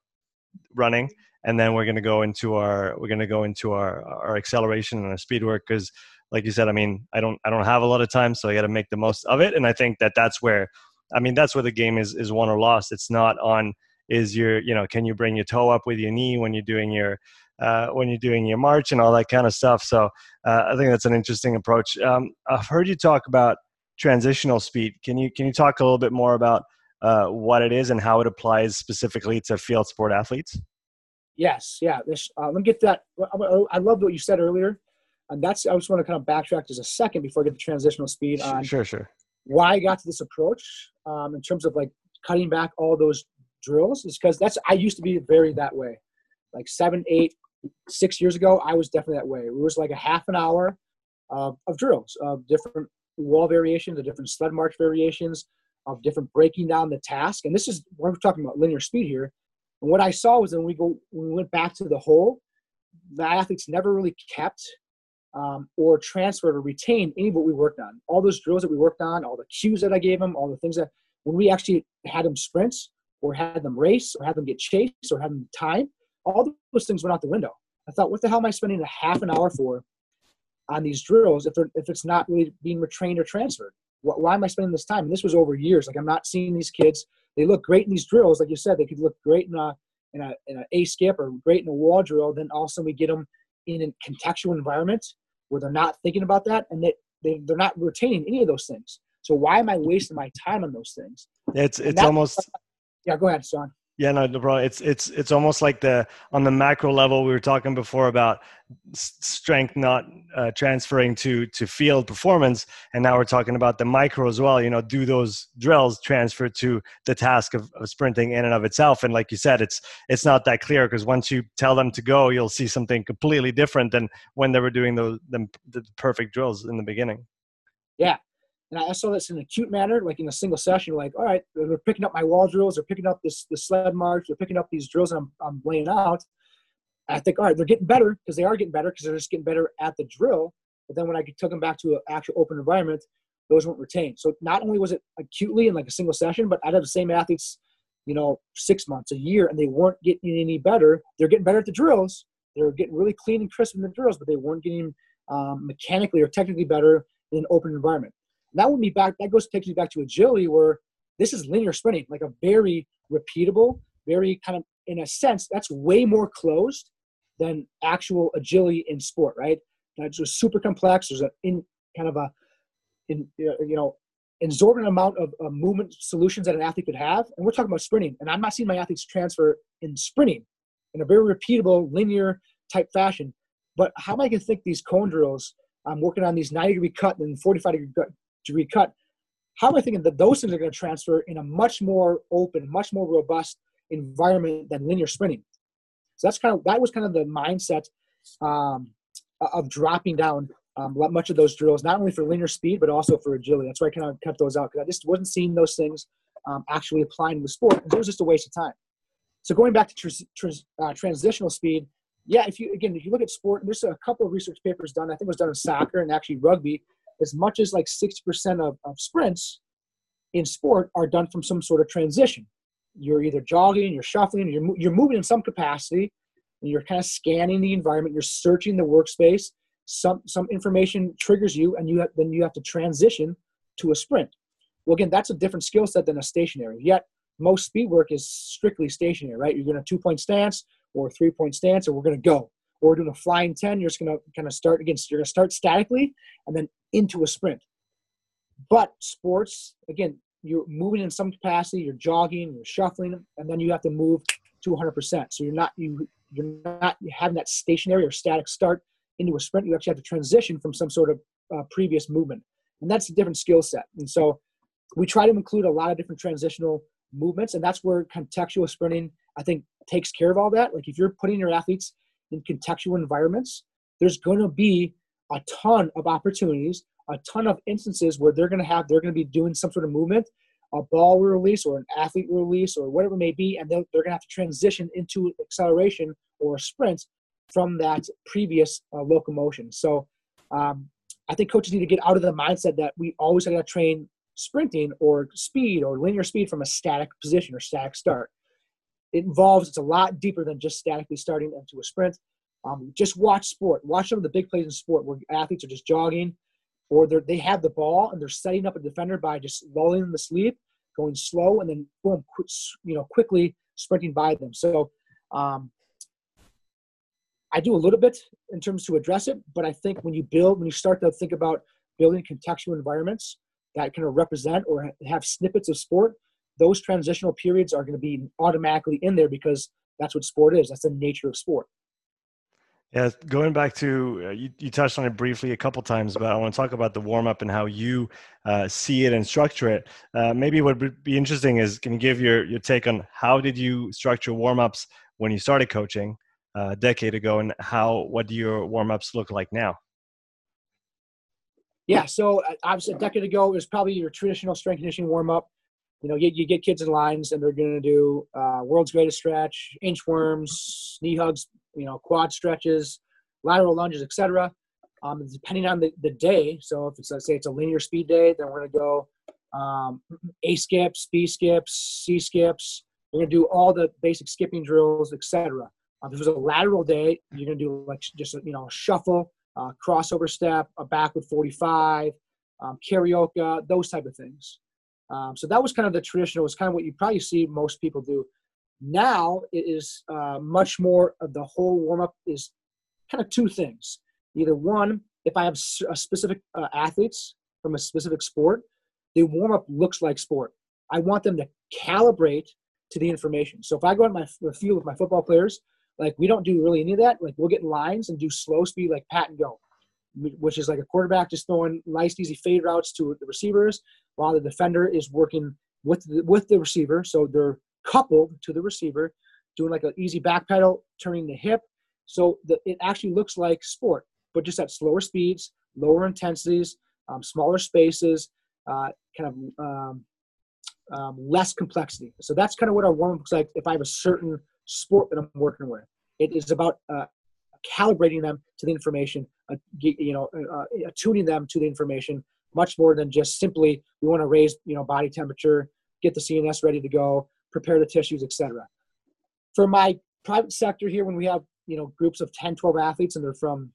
running, and then we're gonna go into our we're gonna go into our our acceleration and our speed work because like you said, I mean, I don't I don't have a lot of time, so I got to make the most of it. And I think that that's where, I mean, that's where the game is is won or lost. It's not on is your you know can you bring your toe up with your knee when you're doing your uh, when you're doing your march and all that kind of stuff. So uh, I think that's an interesting approach. Um, I've heard you talk about transitional speed. Can you can you talk a little bit more about uh, what it is and how it applies specifically to field sport athletes? Yes, yeah. This, uh, let me get that. I love what you said earlier and that's I just want to kind of backtrack just a second before I get the transitional speed on sure, sure. Why I got to this approach um, in terms of like cutting back all those drills is because that's I used to be very that way. Like seven, eight, six years ago, I was definitely that way. It was like a half an hour of, of drills of different wall variations, of different sled march variations, of different breaking down the task. And this is we're talking about linear speed here. And what I saw was when we go when we went back to the whole, the athletes never really kept um, or transferred or retained any of what we worked on. All those drills that we worked on, all the cues that I gave them, all the things that when we actually had them sprints or had them race or had them get chased or had them time, all those things went out the window. I thought, what the hell am I spending a half an hour for on these drills if, if it's not really being retrained or transferred? Why am I spending this time? And this was over years. Like I'm not seeing these kids. They look great in these drills, like you said. They could look great in a in a in a a skip or great in a wall drill. Then all of a sudden we get them in a contextual environment where they're not thinking about that and they, they they're not retaining any of those things. So why am I wasting my time on those things? It's it's almost yeah. Go ahead, Sean. Yeah, no, bro. It's it's it's almost like the on the macro level we were talking before about strength not uh, transferring to to field performance, and now we're talking about the micro as well. You know, do those drills transfer to the task of, of sprinting in and of itself? And like you said, it's it's not that clear because once you tell them to go, you'll see something completely different than when they were doing those the, the perfect drills in the beginning. Yeah, and I saw this in an acute manner, like in a single session, like, all right, they're picking up my wall drills, they're picking up this the sled march, they're picking up these drills I'm, I'm laying out. I think, all right, they're getting better because they are getting better because they're just getting better at the drill. But then when I took them back to an actual open environment, those weren't retained. So not only was it acutely in like a single session, but I'd have the same athletes, you know, six months, a year, and they weren't getting any better. They're getting better at the drills. They're getting really clean and crisp in the drills, but they weren't getting um, mechanically or technically better in an open environment that would be back. That goes takes me back to agility, where this is linear sprinting, like a very repeatable, very kind of in a sense that's way more closed than actual agility in sport, right? That's just super complex. There's an in kind of a in you know exorbitant amount of movement solutions that an athlete could have, and we're talking about sprinting. And I'm not seeing my athletes transfer in sprinting in a very repeatable, linear type fashion. But how am I going to think these cone drills? I'm working on these 90 degree cut and 45 degree degree cut. How am I thinking that those things are going to transfer in a much more open, much more robust environment than linear sprinting? So that's kind of that was kind of the mindset um, of dropping down um, much of those drills, not only for linear speed but also for agility. That's why I kind of cut those out because I just wasn't seeing those things um, actually applying to the sport. It was just a waste of time. So going back to tr- tr- uh, transitional speed, yeah, if you again if you look at sport, there's a couple of research papers done. I think was done in soccer and actually rugby. As much as like 60% of, of sprints in sport are done from some sort of transition. You're either jogging, you're shuffling, you're you're moving in some capacity, and you're kind of scanning the environment. You're searching the workspace. Some some information triggers you, and you have, then you have to transition to a sprint. Well, again, that's a different skill set than a stationary. Yet most speed work is strictly stationary, right? You're going to two point stance or three point stance, and we're going to go. Or we're doing a flying 10, you're just going to kind of start against, you're going to start statically and then into a sprint. But sports, again, you're moving in some capacity, you're jogging, you're shuffling, and then you have to move to 100%. So you're not, you, you're not having that stationary or static start into a sprint. You actually have to transition from some sort of uh, previous movement. And that's a different skill set. And so we try to include a lot of different transitional movements, and that's where contextual sprinting I think takes care of all that. Like if you're putting your athletes in contextual environments, there's going to be a ton of opportunities, a ton of instances where they're going to have they're going to be doing some sort of movement, a ball release or an athlete release or whatever it may be, and they're, they're going to have to transition into acceleration or sprint from that previous uh, locomotion. So um, I think coaches need to get out of the mindset that we always got to train sprinting or speed or linear speed from a static position or static start. It involves, it's a lot deeper than just statically starting into a sprint. Um, just watch sport. Watch some of the big plays in sport where athletes are just jogging or they have the ball and they're setting up a defender by just lulling them to sleep, going slow, and then boom, you know, quickly sprinting by them. So um, I do a little bit in terms to address it, but I think when you build, when you start to think about building contextual environments, that kind of represent or have snippets of sport, those transitional periods are going to be automatically in there because that's what sport is. That's the nature of sport. Yeah, going back to uh, you, you touched on it briefly a couple times, but I want to talk about the warm up and how you uh, see it and structure it. Uh, maybe what would be interesting is can you give your your take on how did you structure warm ups when you started coaching uh, a decade ago, and how what do your warm ups look like now? Yeah, so uh, obviously a decade ago it was probably your traditional strength conditioning warm up. You know, you, you get kids in lines and they're going to do uh, world's greatest stretch, inchworms, knee hugs, you know, quad stretches, lateral lunges, etc. Um, depending on the, the day. So if it's let's say it's a linear speed day, then we're to go um, A skips, B skips, C skips. We're to do all the basic skipping drills, etc. Um, if it was a lateral day, you're to do like just you know shuffle, uh, crossover step, a backward 45, um, karaoke, those type of things. Um, so that was kind of the traditional, was kind of what you probably see most people do. Now it is uh, much more of the whole warm up is kind of two things. Either one, if I have a specific uh, athletes from a specific sport, the warm up looks like sport. I want them to calibrate to the information. So if I go out my field with my football players, like we don't do really any of that. Like we'll get in lines and do slow speed like pat and go, which is like a quarterback just throwing nice easy fade routes to the receivers while the defender is working with the, with the receiver. So they're coupled to the receiver, doing like an easy back pedal, turning the hip. So the, it actually looks like sport, but just at slower speeds, lower intensities, um, smaller spaces, uh, kind of um, um, less complexity. So that's kind of what our warm looks like if I have a certain sport that I'm working with. It is about uh, calibrating them to the information, uh, you know, uh, uh, tuning them to the information much more than just simply we want to raise, you know, body temperature, get the CNS ready to go, prepare the tissues, etc. For my private sector here, when we have, you know, groups of 10, 12 athletes and they're from,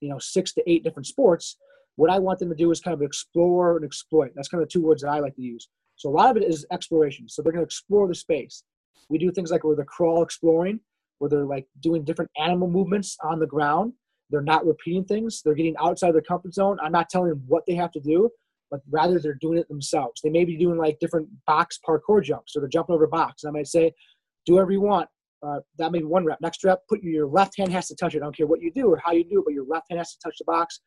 you know, six to eight different sports, what I want them to do is kind of explore and exploit. That's kind of the two words that I like to use. So a lot of it is exploration. So they're going to explore the space. We do things like where they're crawl exploring, where they're like doing different animal movements on the ground. They're not repeating things. They're getting outside their comfort zone. I'm not telling them what they have to do, but rather they're doing it themselves. They may be doing like different box parkour jumps, or they're jumping over a box. And I might say, do whatever you want. Uh, that may be one rep. Next rep, put your left hand has to touch it. I don't care what you do or how you do it, but your left hand has to touch the box.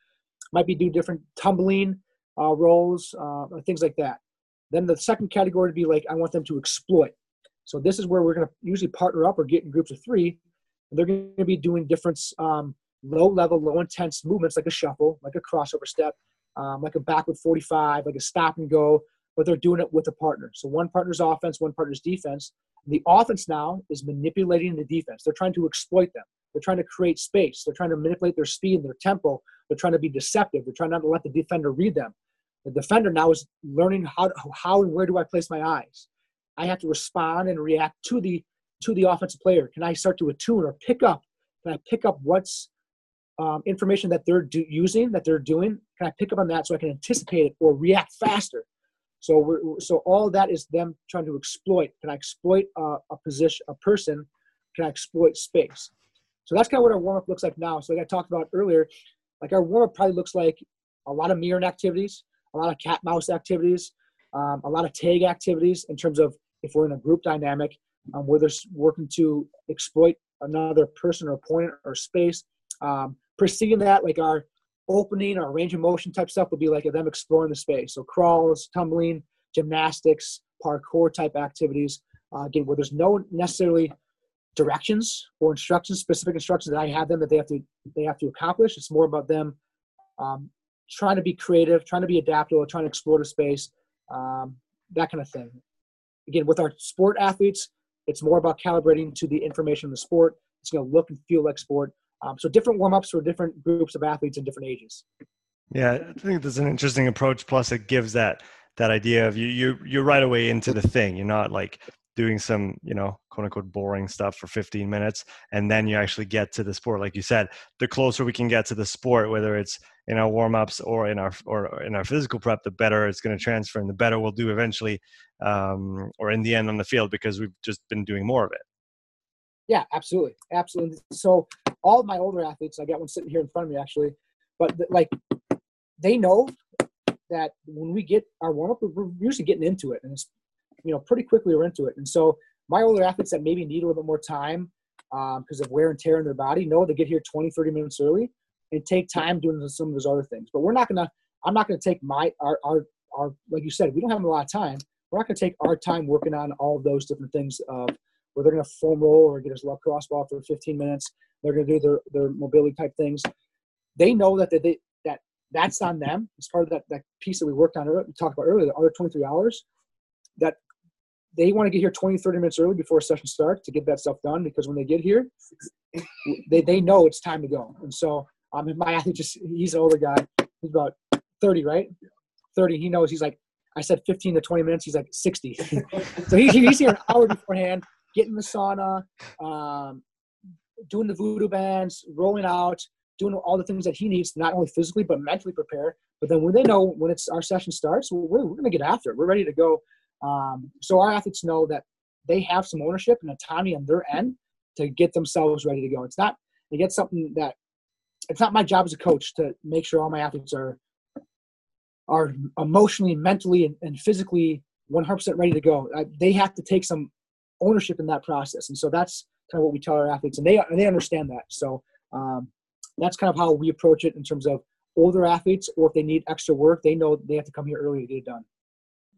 Might be do different tumbling uh, rolls, uh, things like that. Then the second category would be like I want them to exploit. So this is where we're going to usually partner up or get in groups of three, And they're going to be doing different um, low level, low intense movements like a shuffle, like a crossover step, um, like a backward 45, like a stop and go, but they're doing it with a partner. So one partner's offense, one partner's defense. The offense now is manipulating the defense. They're trying to exploit them. They're trying to create space. They're trying to manipulate their speed and their tempo. They're trying to be deceptive. They're trying not to let the defender read them. The defender now is learning how, to, how and where do I place my eyes. I have to respond and react to the to the offensive player. Can I start to attune or pick up? Can I pick up what's um, information that they're do, using that they're doing? Can I pick up on that so I can anticipate it or react faster? So we're, so all that is them trying to exploit. Can I exploit a, a position, a person? Can I exploit space? So that's kind of what our warm up looks like now. So like I talked about earlier, like our warm up probably looks like a lot of mirroring activities, a lot of cat mouse activities, um, a lot of tag activities in terms of if we're in a group dynamic um, where they're working to exploit another person or opponent or space. Um, preceding that, like our opening or range of motion type stuff would be like them exploring the space. So crawls, tumbling, gymnastics, parkour type activities. Uh, again, where there's no necessarily directions or instructions, specific instructions that I have them that they have to they have to accomplish. It's more about them um, trying to be creative, trying to be adaptable, trying to explore the space, um, that kind of thing. Again, with our sport athletes, it's more about calibrating to the information of the sport. It's going to look and feel like sport. Um, so different warm ups for different groups of athletes in different ages. Yeah, I think that's an interesting approach. Plus, it gives that that idea of you you you're right away into the thing. You're not like doing some you know quote unquote boring stuff for 15 minutes and then you actually get to the sport like you said the closer we can get to the sport whether it's in our warm-ups or in our or in our physical prep the better it's going to transfer and the better we'll do eventually um, or in the end on the field because we've just been doing more of it yeah absolutely absolutely so all my older athletes i got one sitting here in front of me actually but like they know that when we get our warm-up we're usually getting into it and it's you know, pretty quickly we're into it. And so my older athletes that maybe need a little bit more time because um, of wear and tear in their body know they get here 20, 30 minutes early and take time doing some of those other things. But we're not to, I'm not to take my, our, our, our, like you said, we don't have a lot of time. We're not to take our time working on all those different things of where they're going to foam roll or get a lacrosse ball for 15 minutes. They're going to do their, their mobility type things. They know that they, that that's on them. It's part of that, that piece that we worked on, we talked about earlier, the other 23 hours, that they want to get here 20, 30 minutes early before session starts to get that stuff done because when they get here, they, they know it's time to go. And so um, my athlete just, he's an older guy. He's about 30, right? 30. He knows he's like, I said 15 to 20 minutes. He's like 60. so he, he's here an hour beforehand, getting the sauna, um, doing the voodoo bands, rolling out, doing all the things that he needs not only physically but mentally prepare. But then when they know when it's our session starts, we're, we're going to get after it. We're ready to go um, so our athletes know that they have some ownership and autonomy on their end to get themselves ready to go. It's not they get something that it's not my job as a coach to make sure all my athletes are are emotionally, mentally, and, and physically 100% ready to go. I, they have to take some ownership in that process, and so that's kind of what we tell our athletes, and they and they understand that. So um, that's kind of how we approach it in terms of older athletes, or if they need extra work, they know they have to come here early to get it done.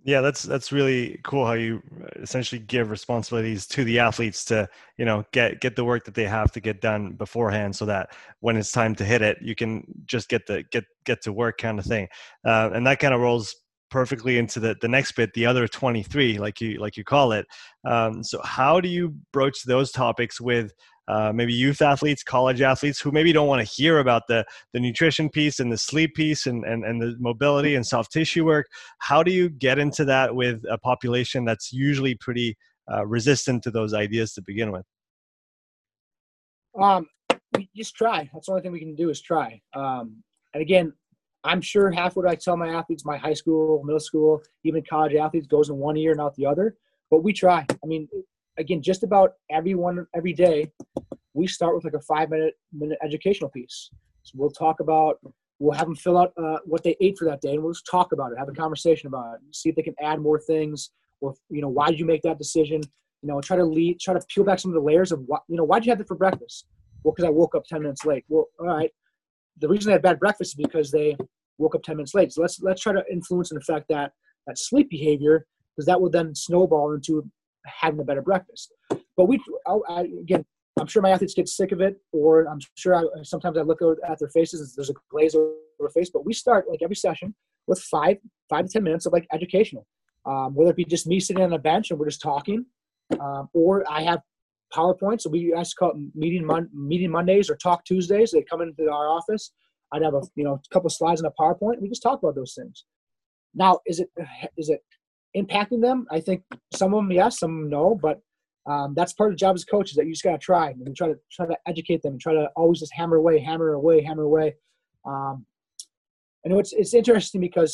Yeah, that's that's really cool how you essentially give responsibilities to the athletes to you know get get the work that they have to get done beforehand, so that when it's time to hit it, you can just get the get get to work kind of thing, uh, and that kind of rolls perfectly into the the next bit, the other twenty three, like you like you call it. Um, so how do you broach those topics with uh, maybe youth athletes, college athletes who maybe don't want to hear about the, the nutrition piece and the sleep piece and, and, and the mobility and soft tissue work. How do you get into that with a population that's usually pretty uh, resistant to those ideas to begin with? Um, we just try. That's the only thing we can do is try. Um, and again, I'm sure half what I tell my athletes, my high school, middle school, even college athletes, goes in one ear and out the other. But we try. I mean, again, just about everyone every day, we start with like a five minute minute educational piece. So we'll talk about, we'll have them fill out uh, what they ate for that day, and we'll just talk about it, have a conversation about it, see if they can add more things, or you know, why did you make that decision? You know, try to lead, try to peel back some of the layers of what, you know, why did you have it for breakfast? Well, because I woke up ten minutes late. Well, all right. The reason they had bad breakfast is because they woke up ten minutes late. So let's let's try to influence and affect that that sleep behavior because that will then snowball into having a better breakfast. But we, I, again, I'm sure my athletes get sick of it, or I'm sure I, sometimes I look at their faces and there's a glaze over their face. But we start like every session with five, five to ten minutes of like educational, um, whether it be just me sitting on a bench and we're just talking, um, or I have PowerPoint. So we used to call it meeting Mon- meeting Mondays or Talk Tuesdays. They come into our office. I'd have a you know a couple slides in a PowerPoint. We just talk about those things. Now, is it is it impacting them? I think some of them yes, some of them no. But um, that's part of the job as coaches that you just got to try and try to try to educate them and try to always just hammer away, hammer away, hammer away. Um, I know it's it's interesting because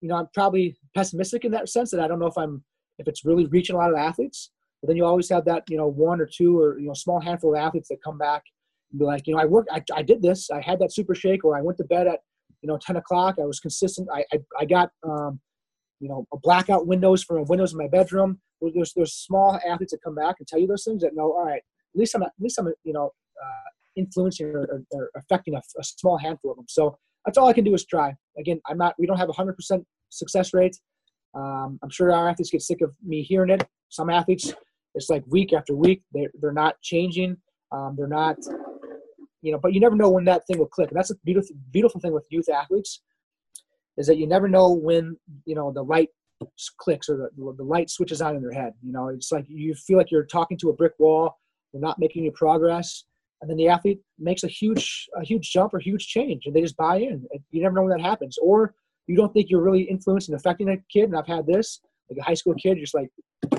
you know I'm probably pessimistic in that sense that I don't know if I'm if it's really reaching a lot of athletes. But then you always have that you know one or two or you know small handful of athletes that come back and be like, you know, I worked, I, I did this, I had that super shake, or I went to bed at you know 10 o'clock. I was consistent. I I, I got um, you know a blackout windows from windows in my bedroom. There's there's small athletes that come back and tell you those things that know, all right, at least I'm at least I'm you know uh, influencing or, or, or affecting a, a, small handful of them. So that's all I can do is try. Again, I'm not. We don't have a hundred percent success rate. Um, I'm sure our athletes get sick of me hearing it. Some athletes it's like week after week they're, they're not changing um, they're not you know but you never know when that thing will click. And that's a beautiful beautiful thing with youth athletes is that you never know when you know the light clicks or the, the light switches on in their head. You know it's like you feel like you're talking to a brick wall You're not making any progress and then the athlete makes a huge a huge jump or huge change and they just buy in. You never know when that happens. Or you don't think you're really influencing affecting a kid and i've had this like a high school kid just like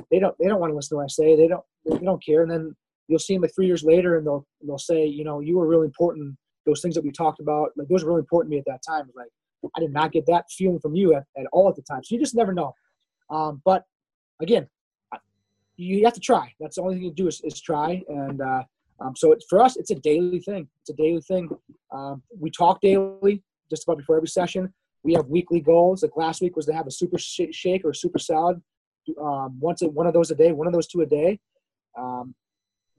they don't they don't want to listen to what I say. They don't they don't care. And then you'll see them like three years later, and they'll they'll say, you know, you were really important. Those things that we talked about, like those were really important to me at that time. Like I did not get that feeling from you at, at all at the time. So you just never know. Um, but again, you have to try. That's the only thing you do is, is try. And uh, um, so it, for us, it's a daily thing. It's a daily thing. Um, we talk daily, just about before every session. We have weekly goals. Like last week was to have a super shake or super salad um, once a, one of those a day, one of those two a day. Um,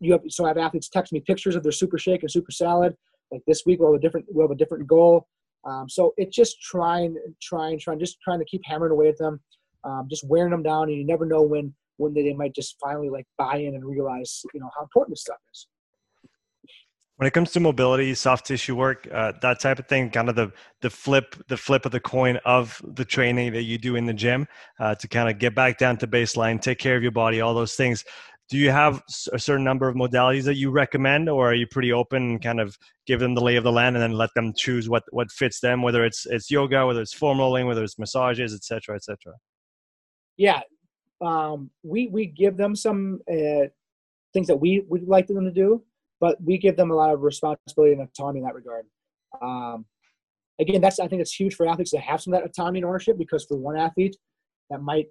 you have so I have athletes text me pictures of their super shake and super salad. Like this week, we'll have a different we'll have a different goal. Um, so it's just trying, trying, trying, just trying to keep hammering away at them, um, just wearing them down, and you never know when when they, they might just finally like buy in and realize you know how important this stuff is when it comes to mobility soft tissue work uh, that type of thing kind of the the flip the flip of the coin of the training that you do in the gym uh, to kind of get back down to baseline take care of your body all those things. Do you have a certain number of modalities that you recommend or are you pretty open and kind of give them the lay of the land and then let them choose what what fits them whether it's it's yoga whether it's foam rolling whether it's massages etc etc yeah um, we we give them some uh, things that we would like them to do but we give them a lot of responsibility and autonomy in that regard. Um, again, that's I think it's huge for athletes to have some of that autonomy and ownership because for one athlete, that might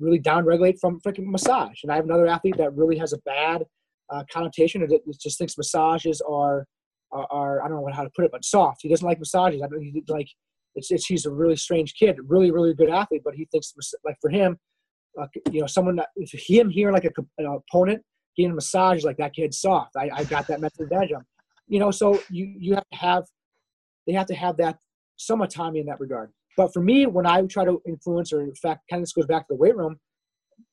really downregulate from freaking massage, and I have another athlete that really has a bad uh, connotation. It just thinks massages are, are, are I don't know how to put it, but soft. He doesn't like massages. I he, like it's, it's he's a really strange kid, really really good athlete, but he thinks like for him, uh, you know, someone that if him hearing like a, an opponent getting a massage like that kid's soft. I, I got that mental advantage. You know, so you you have to have they have to have that some autonomy in that regard. But for me, when I try to influence or in fact, kind of this goes back to the weight room,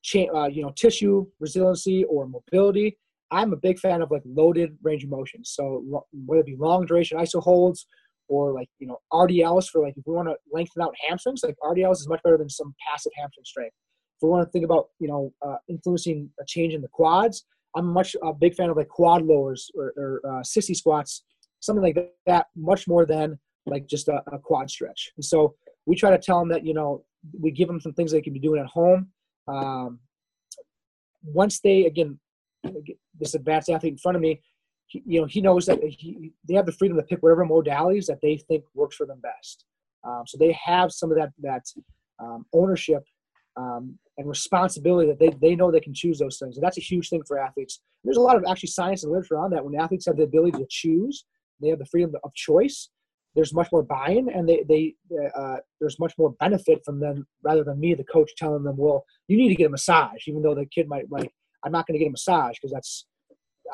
cha- uh, you know, tissue resiliency or mobility. I'm a big fan of like loaded range of motion. So whether it be long duration iso holds or like you know RDLs for like if we want to lengthen out hamstrings, like RDLs is much better than some passive hamstring strength. If we want to think about you know uh, influencing a change in the quads, I'm much a big fan of like quad lowers or, or uh, sissy squats, something like that, much more than like just a, a, quad stretch. And so we try to tell them that you know we give them some things they can be doing at home. Um, once they again, this advanced athlete in front of me, he, you know, he knows that he, they have the freedom to pick whatever modalities that they think works for them best. Um, so they have some of that that um, ownership um, and responsibility that they, they know they can choose those things. And that's a huge thing for athletes. There's a lot of actually science and literature on that. When athletes have the ability to choose, they have the freedom of choice. There's much more buy-in, and they they uh, there's much more benefit from them rather than me, the coach, telling them, "Well, you need to get a massage," even though the kid might like, "I'm not going to get a massage because that's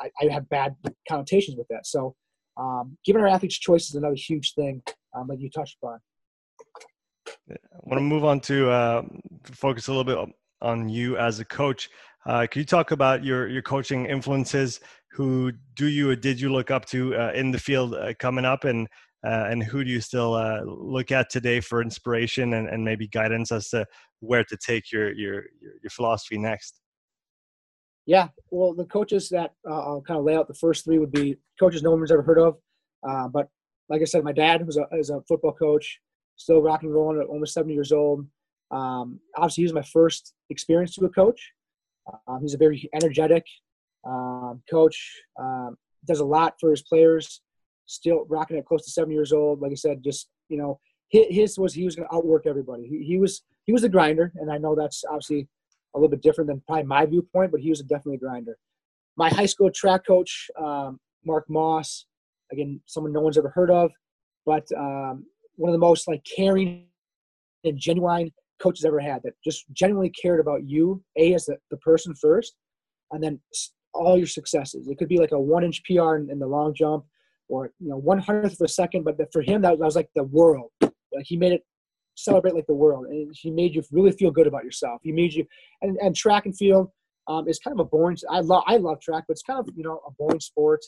I, I, have bad connotations with that." So, um, giving our athletes choice is another huge thing um, that you touched upon. I want to move on to uh, focus a little bit on you as a coach. Uh, can you talk about your your coaching influences? Who do you or did you look up to uh, in the field uh, coming up, and uh, and who do you still uh, look at today for inspiration and, and maybe guidance as to where to take your your your, philosophy next? Yeah, well, the coaches that I'll kind of lay out the first three would be coaches no one's ever heard of, but like I said, my dad was a, was a football coach, still rock and rolling at almost 70 years old. Um, obviously, he was my first experience to a coach. Um, he's a very energetic um, coach. Um, does a lot for his players. Still rocking at close to seven years old. Like I said, just you know, his, his was he was going to outwork everybody. He, he, was he was a grinder, and I know that's obviously a little bit different than probably my viewpoint, but he was a definitely a grinder. My high school track coach, um, Mark Moss, again, someone no one's ever heard of, but um, one of the most like caring and genuine coaches ever had that just genuinely cared about you, A, as the, the person first, and then all your successes. It could be like a one inch PR in, in the long jump or, you know, one hundredth of a second, but for him, that, that was like the world. Like he made it celebrate like the world and he made you really feel good about yourself. He made you, and, and track and field um, is kind of a boring, I love, I love track, but it's kind of, you know, a boring sport.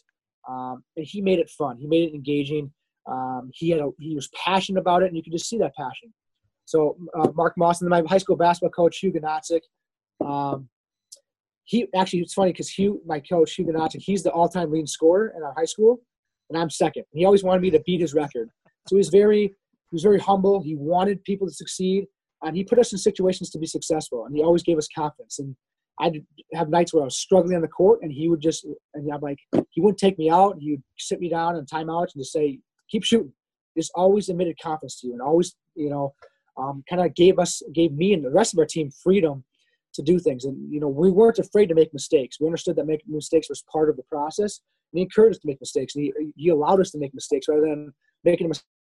Um, and he made it fun. He made it engaging. Um, he had a, he was passionate about it, and you could just see that passion. So uh, Mark Moss and my high school basketball coach Hugh Gnatic, um, he actually it's funny because Hugh, my coach Hugh Gnatic, he's the all-time leading scorer in our high school, and I'm second. He always wanted me to beat his record. So he's very he was very humble. He wanted people to succeed, and he put us in situations to be successful. And he always gave us confidence. And I'd have nights where I was struggling on the court, and he would just and I'm like he wouldn't take me out. He would sit me down in timeout and just say, "Keep shooting." Just always admitted confidence to you, and always you know um, kind of gave us, gave me and the rest of our team freedom to do things. And, you know, we weren't afraid to make mistakes. We understood that making mistakes was part of the process. And he encouraged us to make mistakes. And he, he allowed us to make mistakes rather than making a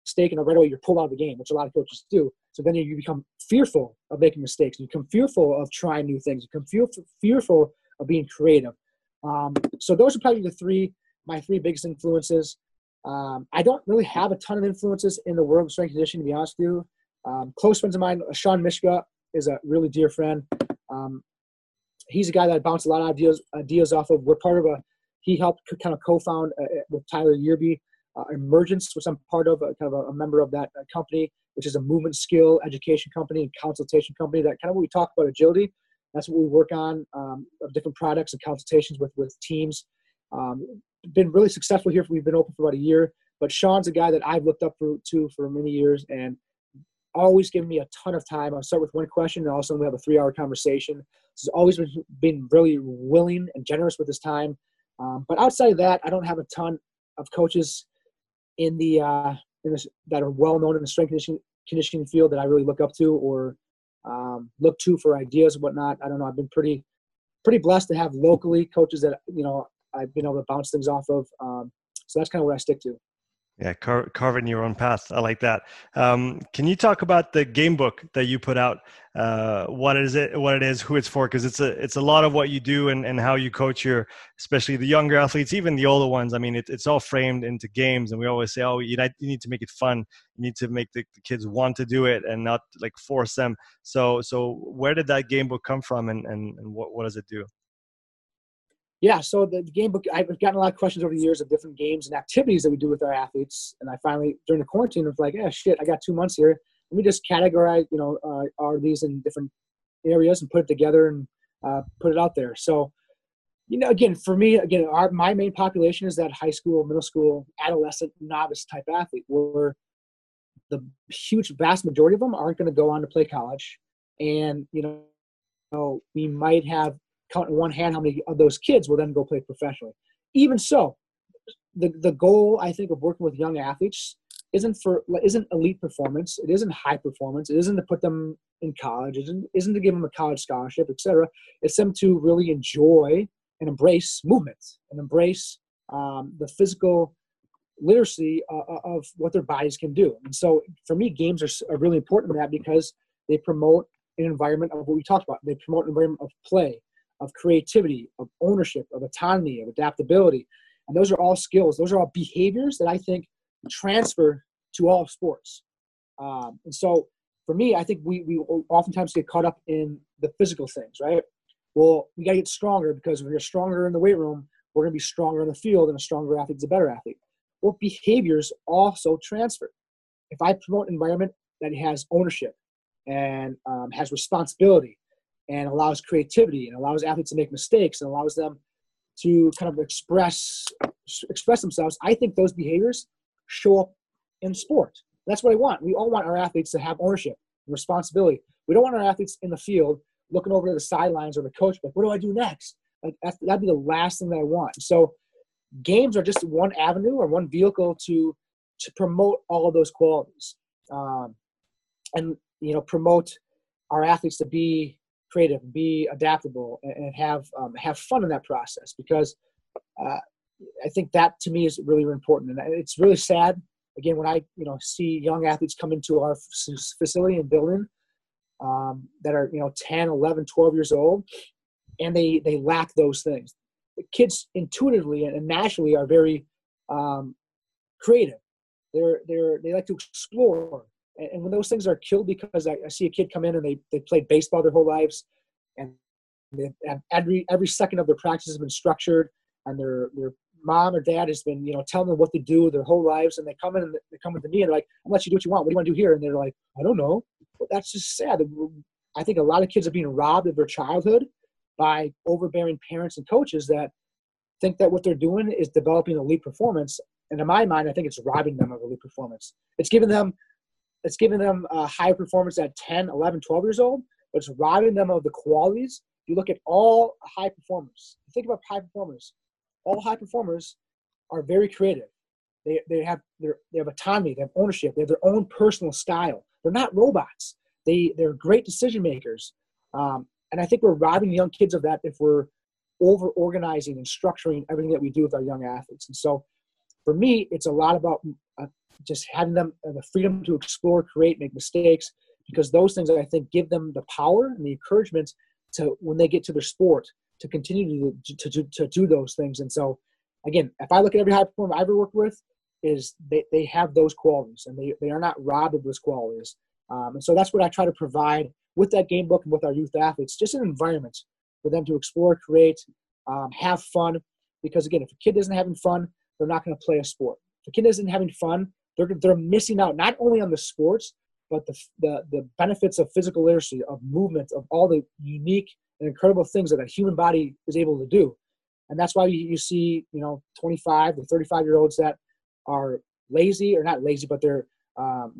mistake and right away you're pulled out of the game, which a lot of coaches do. So then you become fearful of making mistakes. You become fearful of trying new things. You become fearful, fearful of being creative. Um, so those are probably the three, my three biggest influences. Um, I don't really have a ton of influences in the world of strength conditioning, to be honest with you. Um, close friends of mine, Sean Myszka is a really dear friend. Um, he's a guy that I bounce a lot of ideas ideas off of. We're part of a. He helped kind of co-found uh, uh, with Tyler Yearby uh, Emergence, which I'm part of, uh, kind of a, a, member of that uh, company, which is a movement skill education company and consultation company. That kind of when we talk about agility, that's what we work on um, of different products and consultations with with teams. Um, been really successful here. We've been open for about a year, but Sean's a guy that I've looked up for, to for many years, and always given me a ton of time. I'll start with one question, and all of a sudden we have a three-hour conversation. He's always been, really willing and generous with his time. Um, but outside of that, I don't have a ton of coaches in the, uh, in this, that are well known in the strength conditioning, conditioning field that I really look up to or um, look to for ideas and whatnot. I don't know. I've been pretty pretty blessed to have locally coaches that you know I've been able to bounce things off of. Um, so that's kind of what I stick to. Yeah, car- carving your own path. I like that. Um, can you talk about the game book that you put out? Uh, what is it? What it is? Who it's for? Because it's a it's a lot of what you do and, and how you coach your, especially the younger athletes, even the older ones. I mean, it, it's all framed into games, and we always say, oh, you, need to make it fun. You need to make the, the kids want to do it and not like force them. So so where did that game book come from, and and, and what what does it do? Yeah, so the, the, game book, I've gotten a lot of questions over the years of different games and activities that we do with our athletes. And I finally, during the quarantine, was like, yeah, shit, I got two months here. Let me just categorize, you know, uh, these in different areas and put it together and uh, put it out there. So, you know, again, for me, again, our, my main population is that high school, middle school, adolescent, novice type athlete, where the huge vast majority of them aren't going to go on to play college. And, you know, we might have count in one hand how many of those kids will then go play professionally. Even so, the, the goal I think of working with young athletes isn't for isn't elite performance. It isn't high performance. It isn't to put them in college. It isn't, isn't to give them a college scholarship, etc. It's them to really enjoy and embrace movement and embrace um, the physical literacy uh, uh, of what their bodies can do. And so, for me, games are, are really important in that because they promote an environment of what we talked about. They promote an environment of play, of creativity, of ownership, of autonomy, of adaptability. And those are all skills. Those are all behaviors that I think transfer to all sports. Um, and so for me, I think we, we oftentimes get caught up in the physical things, right? Well, we got to get stronger because when you're stronger in the weight room, we're going to be stronger in the field, and a stronger athlete is a better athlete. Well, behaviors also transfer. If I promote an environment that has ownership and um, has responsibility and allows creativity and allows athletes to make mistakes and allows them to kind of express express themselves, I think those behaviors show up in sport. That's what I want. We all want our athletes to have ownership and responsibility. We don't want our athletes in the field looking over to the sidelines or the coach, like, what do I do next? Like that'd be the last thing that I want. So games are just one avenue or one vehicle to to promote all of those qualities, um, and you know promote our athletes to be creative, be adaptable, and, and have um, have fun in that process. Because uh, I think that to me is really, really important, and it's really sad. Again, when I you know see young athletes come into our facility and building um, that are you know 10, 11, 12 years old, and they they lack those things. The kids intuitively and naturally are very um, creative. They're they're they like to explore, and, and when those things are killed because I, I, see a kid come in and they they played baseball their whole lives, and they, every every second of their practice has been structured, and their their mom or dad has been you know telling them what to do their whole lives, and they come in and they come into me and they're like, "I'm let you do what you want. What do you want to do here?" And they're like, "I don't know." Well, that's just sad. I think a lot of kids are being robbed of their childhood by overbearing parents and coaches that think that what they're doing is developing elite performance. And in my mind, I think it's robbing them of elite performance. It's giving them it's giving them a high performance at 10, 11, 12 years old, but it's robbing them of the qualities. You look at all high performers. Think about high performers. All high performers are very creative. They, they have their, they have autonomy, they have ownership, they have their own personal style. They're not robots. They they're great decision makers. Um, and I think we're robbing young kids of that if we're over organizing and structuring everything that we do with our young athletes. And so for me, it's a lot about uh, just having them uh, the freedom to explore, create, make mistakes, because those things I think give them the power and the encouragement to when they get to their sport to continue to, to, to, to do those things. And so again, if I look at every high performer I ever worked with, is they, they have those qualities and they, they are not robbed of those qualities. Um, and so that's what I try to provide with that game book and with our youth athletes, just an environment for them to explore, create, um, have fun. Because again, if a kid isn't having fun, they're not going to play a sport. If a kid isn't having fun, they're, they're missing out not only on the sports, but the, the, the benefits of physical literacy, of movement, of all the unique and incredible things that a human body is able to do. And that's why you, you see, you know, 25 to 35 year olds that are lazy or not lazy, but they're um,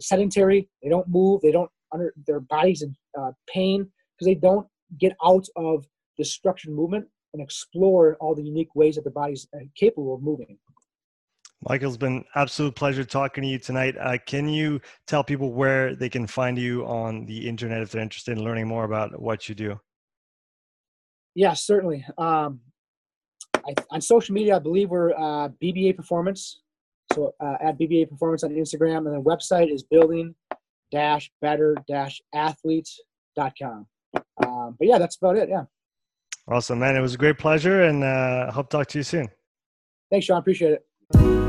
sedentary. They don't move. They don't under their bodies in uh, pain because they don't get out of the structured movement and explore all the unique ways that the body's uh, capable of moving. Michael, it's been absolute pleasure talking to you tonight. Uh, can you tell people where they can find you on the internet if they're interested in learning more about what you do? Yeah, certainly. Um, I, on social media, I believe we're uh, BBA Performance. So uh, at BBA Performance on Instagram, and the website is building dash better dash athletes.com. Um, but yeah, that's about it. Yeah. Awesome, man. It was a great pleasure, and uh, hope to talk to you soon. Thanks, Sean. Appreciate it.